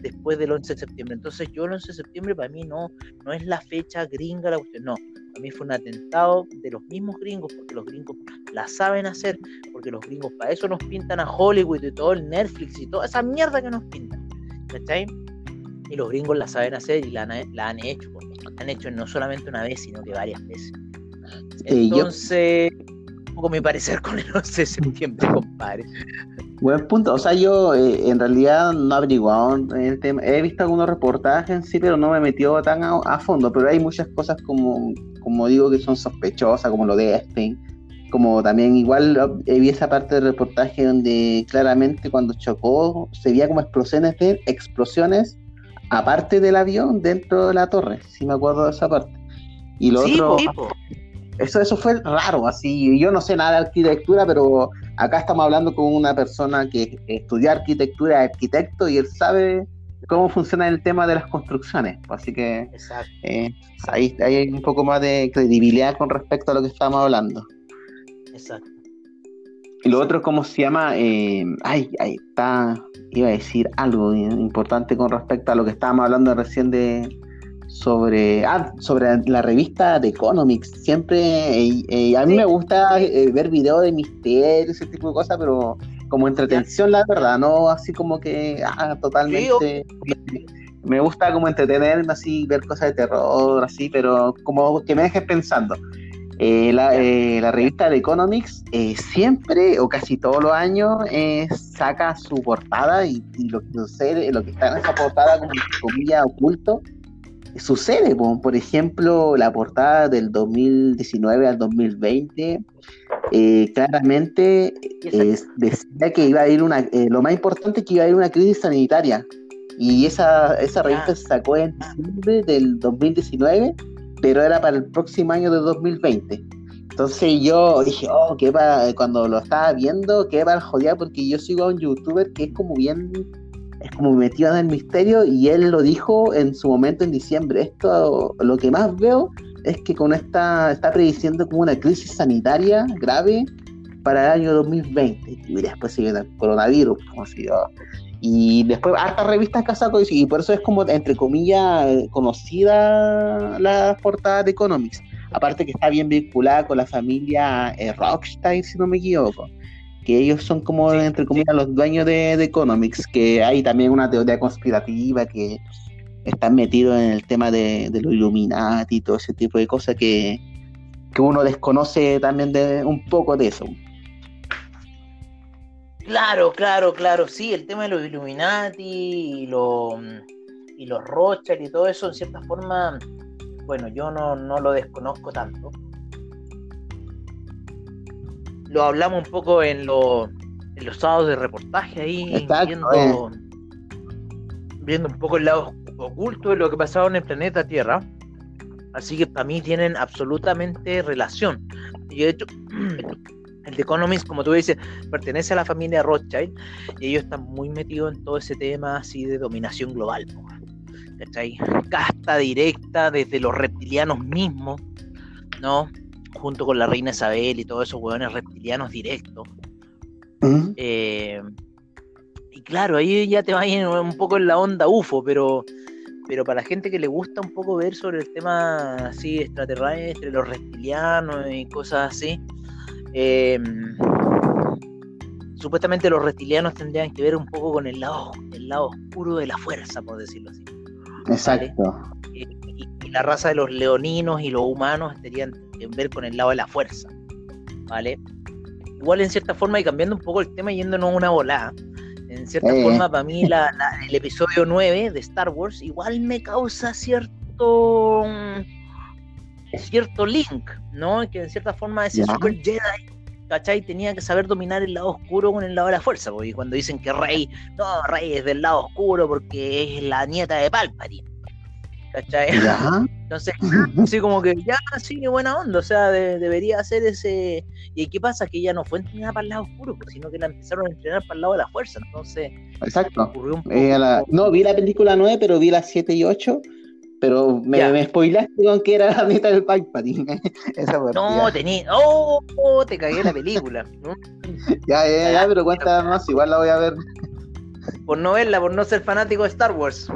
después del 11 de septiembre. Entonces yo el 11 de septiembre para mí no, no es la fecha gringa, la cuestión, no. A mí fue un atentado de los mismos gringos, porque los gringos la saben hacer, porque los gringos para eso nos pintan a Hollywood y todo el Netflix y toda esa mierda que nos pintan. ¿Cachai? Y los gringos la saben hacer y la, han hecho. La han hecho no solamente una vez, sino que varias veces. Entonces, un poco mi parecer con el 11 de septiembre, compadre. Buen punto. O sea, yo eh, en realidad no he averiguado el tema. He visto algunos reportajes en sí, pero no me he metido tan a, fondo. Pero hay muchas cosas como, como digo que son sospechosas, como lo de Epstein. Como también igual vi esa parte del reportaje donde claramente cuando chocó se veía como explosiones de explosiones aparte del avión dentro de la torre. Si me acuerdo de esa parte. Y lo otro. Eso, eso fue raro, así. Yo no sé nada de arquitectura, pero acá estamos hablando con una persona que estudió arquitectura, arquitecto, y él sabe cómo funciona el tema de las construcciones. Así que eh, ahí, hay un poco más de credibilidad con respecto a lo que estamos hablando. Exacto. Y lo otro, ¿cómo se llama? Eh, ay, ahí está, iba a decir algo importante con respecto a lo que estábamos hablando recién de, sobre, ah, sobre la revista de Economics. Siempre, eh, eh, a mí me gusta eh, ver videos de misterio, ese tipo de cosas, pero como entretención, la verdad, no así como que, ah, totalmente. me gusta como entretenerme así, ver cosas de terror, así, pero como que me dejes pensando. la, revista de Economics siempre o casi todos los años saca su portada y, lo que sucede, lo que está en esa portada como comilla oculto sucede, por ejemplo, la portada del 2019 al 2020, eh, claramente decía que iba a ir una, eh, lo más importante es que iba a ir una crisis sanitaria. Y esa, esa revista se sacó en diciembre del 2019, pero era para el próximo año de 2020. Entonces yo dije, oh, qué va, cuando lo estaba viendo, qué va joder, porque yo sigo a un youtuber que es como bien es como metido en el misterio y él lo dijo en su momento en diciembre. Esto lo que más veo es que con esta está prediciendo como una crisis sanitaria grave para el año 2020. Y después sigue el coronavirus, como si yo. Y después hartas revistas sacó y por eso es como, entre comillas, conocida la portada de Economics. Aparte que está bien vinculada con la familia eh, Rockstein, si no me equivoco. Que ellos son como, entre comillas, los dueños de, Economics. Que hay también una teoría conspirativa que están metidos en el tema de, de los Illuminati y todo ese tipo de cosas que, que uno desconoce también de un poco de eso. Claro, claro, claro, sí, el tema de los Illuminati y, los y los Rothschild y todo eso, en cierta forma, bueno, yo no, lo desconozco tanto. Lo hablamos un poco en, los en los sábados de reportaje ahí, viendo, eh. viendo un poco el lado oculto de lo que pasaba en el planeta Tierra. Así que para mí tienen absolutamente relación. Y de hecho, el The Economist, como tú dices, pertenece a la familia Rothschild y ellos están muy metidos en todo ese tema así de dominación global. ¿Cachai? Casta directa desde los reptilianos mismos, ¿no? Junto con la reina Isabel y todos esos hueones reptilianos directos. Eh, y claro, ahí ya te vas un poco en la onda UFO, pero pero para la gente que le gusta un poco ver sobre el tema así extraterrestre, los reptilianos y cosas así, em, supuestamente los reptilianos tendrían que ver un poco con el lado, el lado oscuro de la fuerza, por decirlo así. Exacto. Y, la raza de los leoninos y los humanos tendrían que ver con el lado de la fuerza, ¿vale? Igual en cierta forma y cambiando un poco el tema yéndonos una volada en cierta eh. forma, para mí el episodio 9 de Star Wars igual me causa cierto cierto link, ¿no? Que en cierta forma ese Super Jedi, ¿cachai? Tenía que saber dominar el lado oscuro con el lado de la fuerza, porque cuando dicen que Rey, no, Rey es del lado oscuro porque es la nieta de Palpatine. ¿Cachai? Entonces, así como que ya, sí, qué buena onda, o sea, debería hacer ese... ¿Y qué pasa? Que ella no fue entrenada para el lado oscuro, pues, sino que la empezaron a entrenar para el lado de la fuerza, entonces... Exacto. Eh, no, vi la película 9, pero vi las 7 y 8, pero me, me spoilaste con que era la neta del Palpatine. no, tenía... ¡Oh! Te cagué la película. ya, ya, ya, pero cuéntame más, igual la voy a ver. Por no verla, por no ser fanático de Star Wars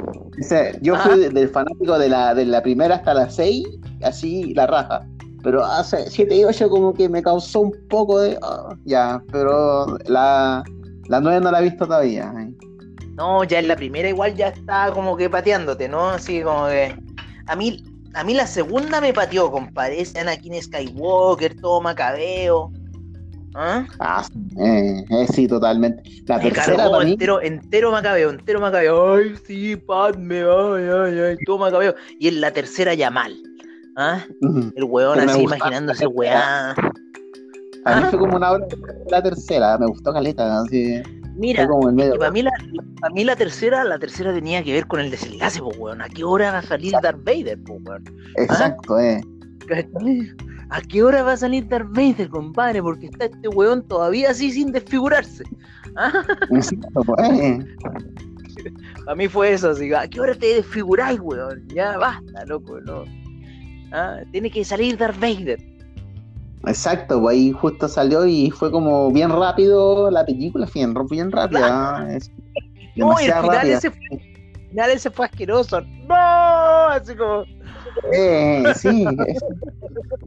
yo fui del fanático de la, de la primera hasta la 6, así la raja. Pero hace 7 y 8 como que me causó un poco de... Ah, ya, pero la, la 9 no la he visto todavía. Eh. No, ya en la primera igual ya está como que pateándote, ¿no? Así como que... A mí, a mí la segunda me pateó, compadre. Ese Anakin Skywalker, todo macabeo. ¿Ah? ah eh, eh, sí, totalmente. La tercera para entero, entero macabeo, entero macabeo. Ay, sí, Padme, ay, ay, ay, todo macabeo. Y en la tercera ya mal. ¿Ah? El weón así imaginándose weá. A mí ¿Ah? fue como una hora la tercera, me gustó caleta, así. Mira, para, mí la, para mí la tercera, la tercera tenía que ver con el desenlace, pues weón. ¿A qué hora va a salir Darth Vader, pues weón? Exacto, eh. ¿A qué hora va a salir Darth Vader, compadre? Porque está este weón todavía así sin desfigurarse. ¿Ah? Pues, eh. Para mí fue eso, así, ¿a qué hora te desfiguráis, weón? Ya basta, loco, ¿no? ¿Ah? Tiene que salir Darth Vader. Exacto, pues ahí justo salió y fue como bien rápido la película, bien, bien rápida. no, y al final ese, fue, final ese fue asqueroso. ¡No! Así como eh, sí,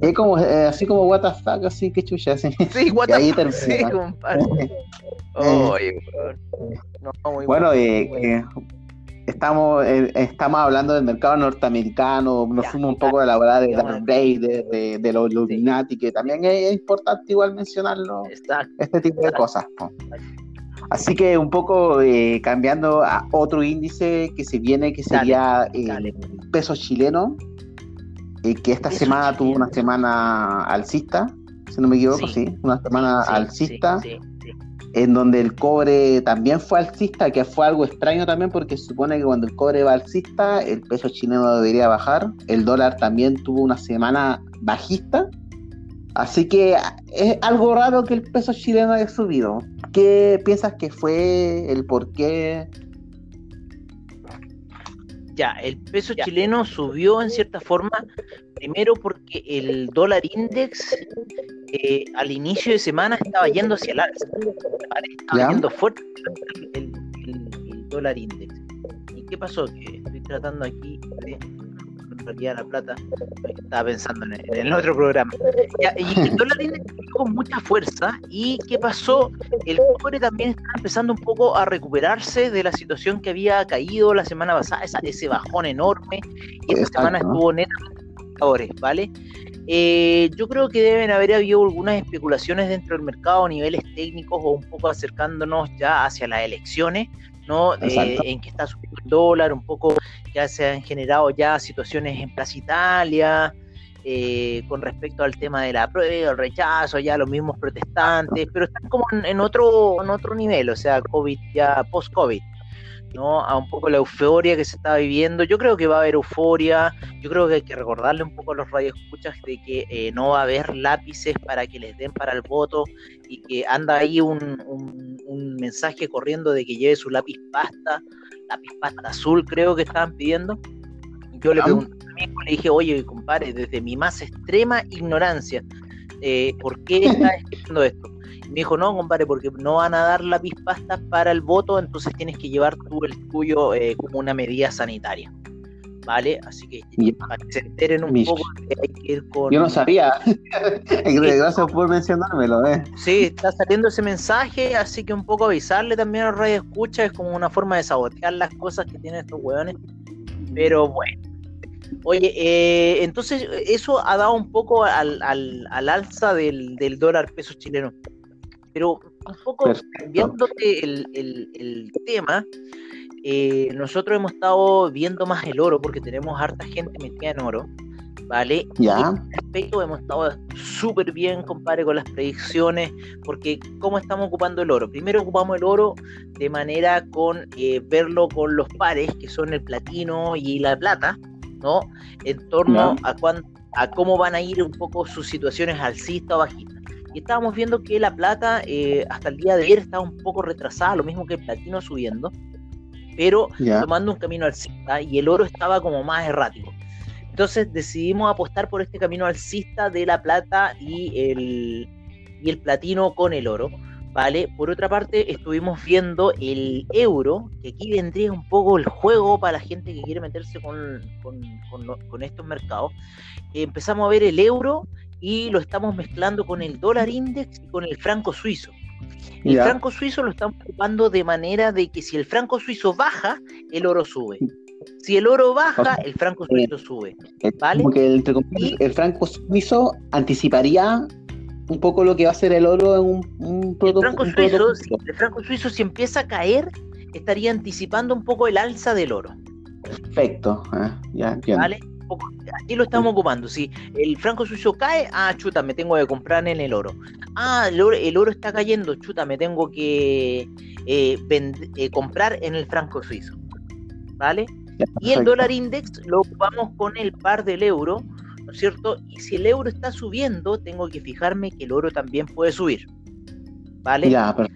es, como, eh, así como what the fuck, así que chucha, así. Sí, what the fuck, sí, compadre. Oh, no, bueno, eh, eh, estamos, estamos hablando del mercado norteamericano, nos fuimos un poco de la verdad de Darth Vader, de, de los Illuminati, que también es importante igual mencionarlo, este tipo de cosas. Así que un poco eh, cambiando a otro índice que se viene, que sería el peso chileno, eh, que esta semana tuvo una semana alcista, si no me equivoco, sí, una semana alcista, en donde el cobre también fue alcista, que fue algo extraño también porque se supone que cuando el cobre va alcista, el peso chileno debería bajar, el dólar también tuvo una semana bajista, así que es algo raro que el peso chileno haya subido. ¿Qué piensas que fue el por qué? Ya, el peso chileno subió en cierta forma, primero porque el dólar index eh, al inicio de semana estaba yendo hacia el alza, estaba yendo fuerte el, dólar index. ¿Y qué pasó? Que estoy tratando aquí de realidad la plata, estaba pensando en el, otro programa. y el dólar index con mucha fuerza. ¿Y qué pasó? El cobre también está empezando un poco a recuperarse de la situación que había caído la semana pasada, ese bajón enorme. Y esta semana estuvo netamente ¿vale? Eh, yo creo que deben haber habido algunas especulaciones dentro del mercado a niveles técnicos o un poco acercándonos ya hacia las elecciones, ¿no? Eh, en que está subiendo el dólar, un poco ya se han generado ya situaciones en Plaza Italia, eh, con respecto al tema de la prueba, el rechazo, ya los mismos protestantes, pero están como en, otro, en otro nivel, o sea, COVID ya post-COVID. ¿No? a un poco la euforia que se está viviendo. Yo creo que va a haber euforia, yo creo que hay que recordarle un poco a los radioescuchas de que eh, no va a haber lápices para que les den para el voto y que anda ahí un, un, mensaje corriendo de que lleve su lápiz pasta, lápiz pasta azul creo que estaban pidiendo. Yo le pregunté a mi le dije, oye, compadre, desde mi más extrema ignorancia, eh, ¿por qué estás escribiendo esto? Me dijo, no, compadre, porque no van a dar lápiz pasta para el voto, entonces tienes que llevar tú el tuyo eh, como una medida sanitaria. ¿Vale? Así que para que se enteren un poco hay que ir con. Yo no sabía. Gracias por mencionármelo, ¿eh? Sí, está saliendo ese mensaje, así que un poco avisarle también a los radio escucha, es como una forma de sabotear las cosas que tienen estos hueones. Pero bueno. Oye, eh, entonces eso ha dado un poco al, al, al alza del, del dólar peso chileno. Pero un poco cambiándote el, el, tema, eh, nosotros hemos estado viendo más el oro porque tenemos harta gente metida en oro, ¿vale? Ya. respecto hemos estado súper bien, compadre, con las predicciones, porque ¿cómo estamos ocupando el oro? Primero ocupamos el oro de manera con eh, verlo con los pares, que son el platino y la plata, ¿no? En torno a, a cómo van a ir un poco sus situaciones alcistas o bajistas y estábamos viendo que la plata eh, hasta el día de ayer estaba un poco retrasada, lo mismo que el platino subiendo, pero tomando un camino alcista y el oro estaba como más errático. Entonces decidimos apostar por este camino alcista de la plata y el, y el platino con el oro. ¿Vale? Por otra parte, estuvimos viendo el euro, que aquí vendría un poco el juego para la gente que quiere meterse con, con, con estos mercados. Empezamos a ver el euro y lo estamos mezclando con el dólar index y con el franco suizo. El franco suizo lo estamos ocupando de manera de que si el franco suizo baja, el oro sube. Si el oro baja, el franco suizo sube. ¿vale? el, el, franco suizo anticiparía un poco lo que va a ser el oro en un, producto. El franco, suizo, si, el franco suizo, si empieza a caer, estaría anticipando un poco el alza del oro. Perfecto. Ah, ya, ¿Vale? Aquí lo estamos ocupando. Si el franco suizo cae, ah, chuta, me tengo que comprar en el oro. Ah, el oro, está cayendo, chuta, me tengo que eh, eh, comprar en el franco suizo. ¿Vale? Y el dólar index lo ocupamos con el par del euro, ¿no es cierto? Y si el euro está subiendo, tengo que fijarme que el oro también puede subir. ¿Vale?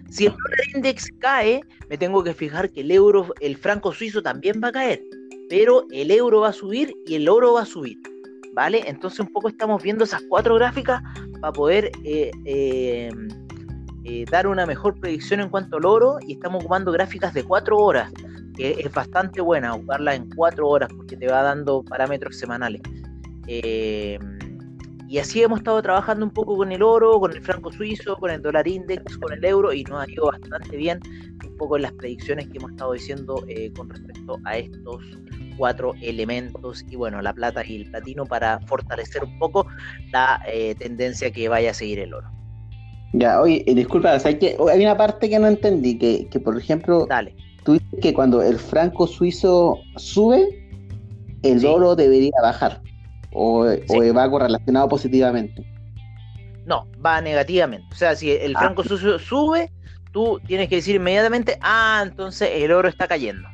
si el dólar index cae, me tengo que fijar que el euro, el franco suizo también va a caer pero el euro va a subir y el oro va a subir. ¿Vale? Entonces un poco estamos viendo esas cuatro gráficas para poder eh, eh, eh, dar una mejor predicción en cuanto al oro y estamos ocupando gráficas de cuatro horas, que es bastante buena ocuparla en cuatro horas porque te va dando parámetros semanales. y así hemos estado trabajando un poco con el oro, con el franco suizo, con el dólar index, con el euro y nos ha ido bastante bien un poco en las predicciones que hemos estado diciendo con respecto a estos cuatro elementos y bueno, la plata y el platino para fortalecer un poco la eh, tendencia que vaya a seguir el oro. Ya, oye, eh, disculpa, que hay una parte que no entendí, que, que por ejemplo, Dale. tú dices que cuando el franco suizo sube, el oro debería bajar, o, va correlacionado positivamente. No, va negativamente. O sea, si el ah. franco suizo sube, tú tienes que decir inmediatamente, ah, entonces el oro está cayendo.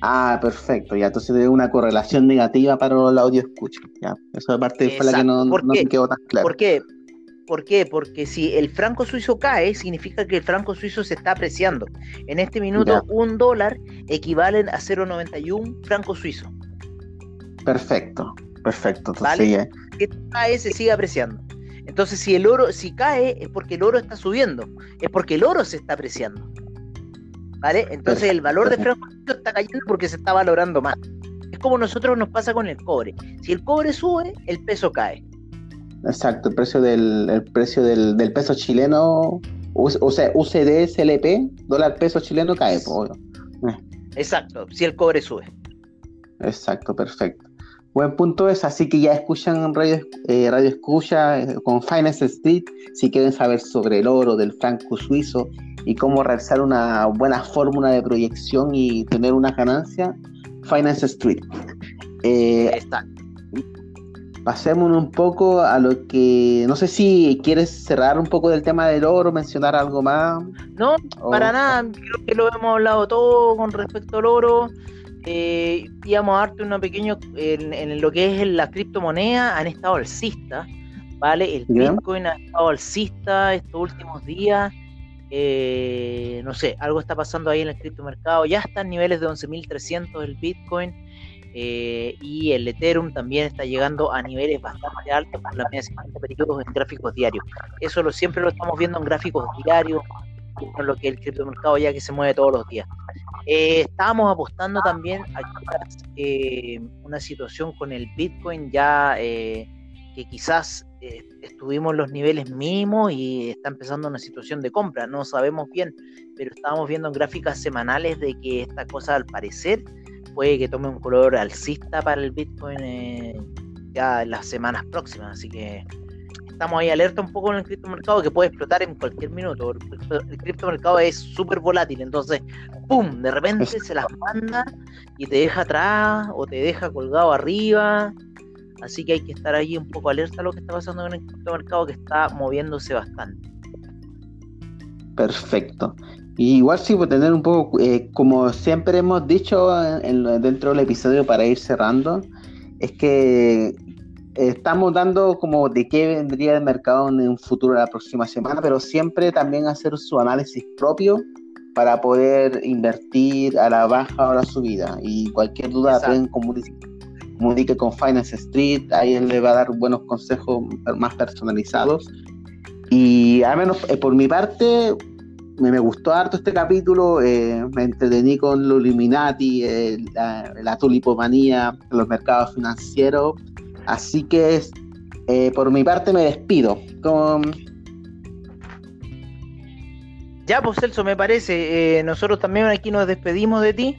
Ah, perfecto, ya entonces hay una correlación negativa para el audio escucha. Ya, esa parte fue la que no, no me quedó tan claro. ¿Por qué? ¿Por qué? Porque si el franco suizo cae, significa que el franco suizo se está apreciando. En este minuto, un dólar equivale a 0,91 franco suizo. Perfecto, perfecto. Entonces, ¿Vale? Cae, se sigue apreciando. Entonces, si el oro, si cae, es porque el oro está subiendo, es porque el oro se está apreciando. ¿Vale? Entonces el valor de franco está cayendo porque se está valorando más. Es como nosotros nos pasa con el cobre. Si el cobre sube, el peso cae. Exacto, el precio del, el precio del, del peso chileno, o sea, UCD, SLP, dólar peso chileno cae. Exacto, si el cobre sube. Exacto, perfecto. Buen punto es, así que ya escuchan Radio, eh, radio Escucha eh, con Finance Street, si quieren saber sobre el oro del franco suizo y cómo realizar una buena fórmula de proyección y tener una ganancia, Finance Street. Eh, Exacto. Pasemos un poco a lo que, no sé si quieres cerrar un poco del tema del oro, mencionar algo más. No, para nada, creo que lo hemos hablado todo con respecto al oro eh, íbamos a darte una pequeño en, lo que es la criptomoneda, han estado alcistas, ¿vale? El Bitcoin ha estado alcista estos últimos días. Eh, no sé, algo está pasando ahí en el criptomercado. Ya están niveles de 11.300 el Bitcoin eh, y el Ethereum también está llegando a niveles bastante altos por la media 50 periodos en gráficos diarios. Eso lo, siempre lo estamos viendo en gráficos diarios, con lo que el criptomercado ya que se mueve todos los días. Eh, estábamos apostando también a eh, una situación con el Bitcoin ya que quizás estuvimos en los niveles mínimos y está empezando una situación de compra. No sabemos bien, pero estábamos viendo en gráficas semanales de que esta cosa al parecer puede que tome un color alcista para el Bitcoin ya en las semanas próximas. Así que estamos ahí alerta un poco en el criptomercado que puede explotar en cualquier minuto. El criptomercado es súper volátil, entonces, ¡pum! De repente se las manda y te deja atrás o te deja colgado arriba. Así que hay que estar ahí un poco alerta a lo que está pasando en el criptomercado que está moviéndose bastante. Perfecto. igual sí, por tener un poco, eh, como siempre hemos dicho dentro del episodio para ir cerrando, es que estamos dando como de qué vendría el mercado en un futuro la próxima semana, pero siempre también hacer su análisis propio para poder invertir a la baja o a la subida. Y cualquier duda pueden comunique, con Finance Street, ahí él le va a dar buenos consejos más personalizados. Y al menos eh, por mi parte, me, gustó harto este capítulo, eh, me entretení con los Illuminati, la, tulipomanía, los mercados financieros Así que eh, por mi parte me despido. Ya, pues Celso, me parece. Eh, nosotros también aquí nos despedimos de ti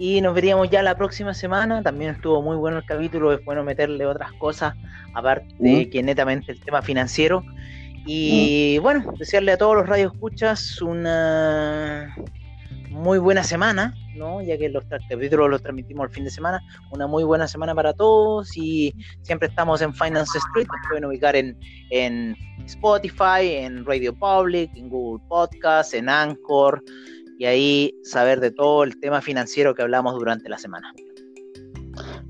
y nos veríamos ya la próxima semana. También estuvo muy bueno el capítulo, es bueno meterle otras cosas, aparte de mm. que netamente el tema financiero. Y mm. bueno, desearle a todos los radioescuchas una muy buena semana, ¿no? Ya que los capítulos los transmitimos el fin de semana. Una muy buena semana para todos y siempre estamos en Finance Street. Nos pueden ubicar en, en Spotify, en Radio Public, en Google Podcast, en Anchor y ahí saber de todo el tema financiero que hablamos durante la semana.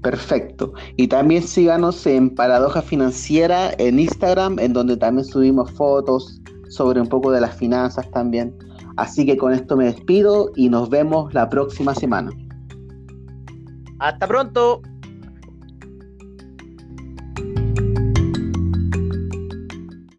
Perfecto. Y también síganos en Paradoja Financiera en Instagram, en donde también subimos fotos sobre un poco de las finanzas también. Así que con esto me despido y nos vemos la próxima semana. Hasta pronto.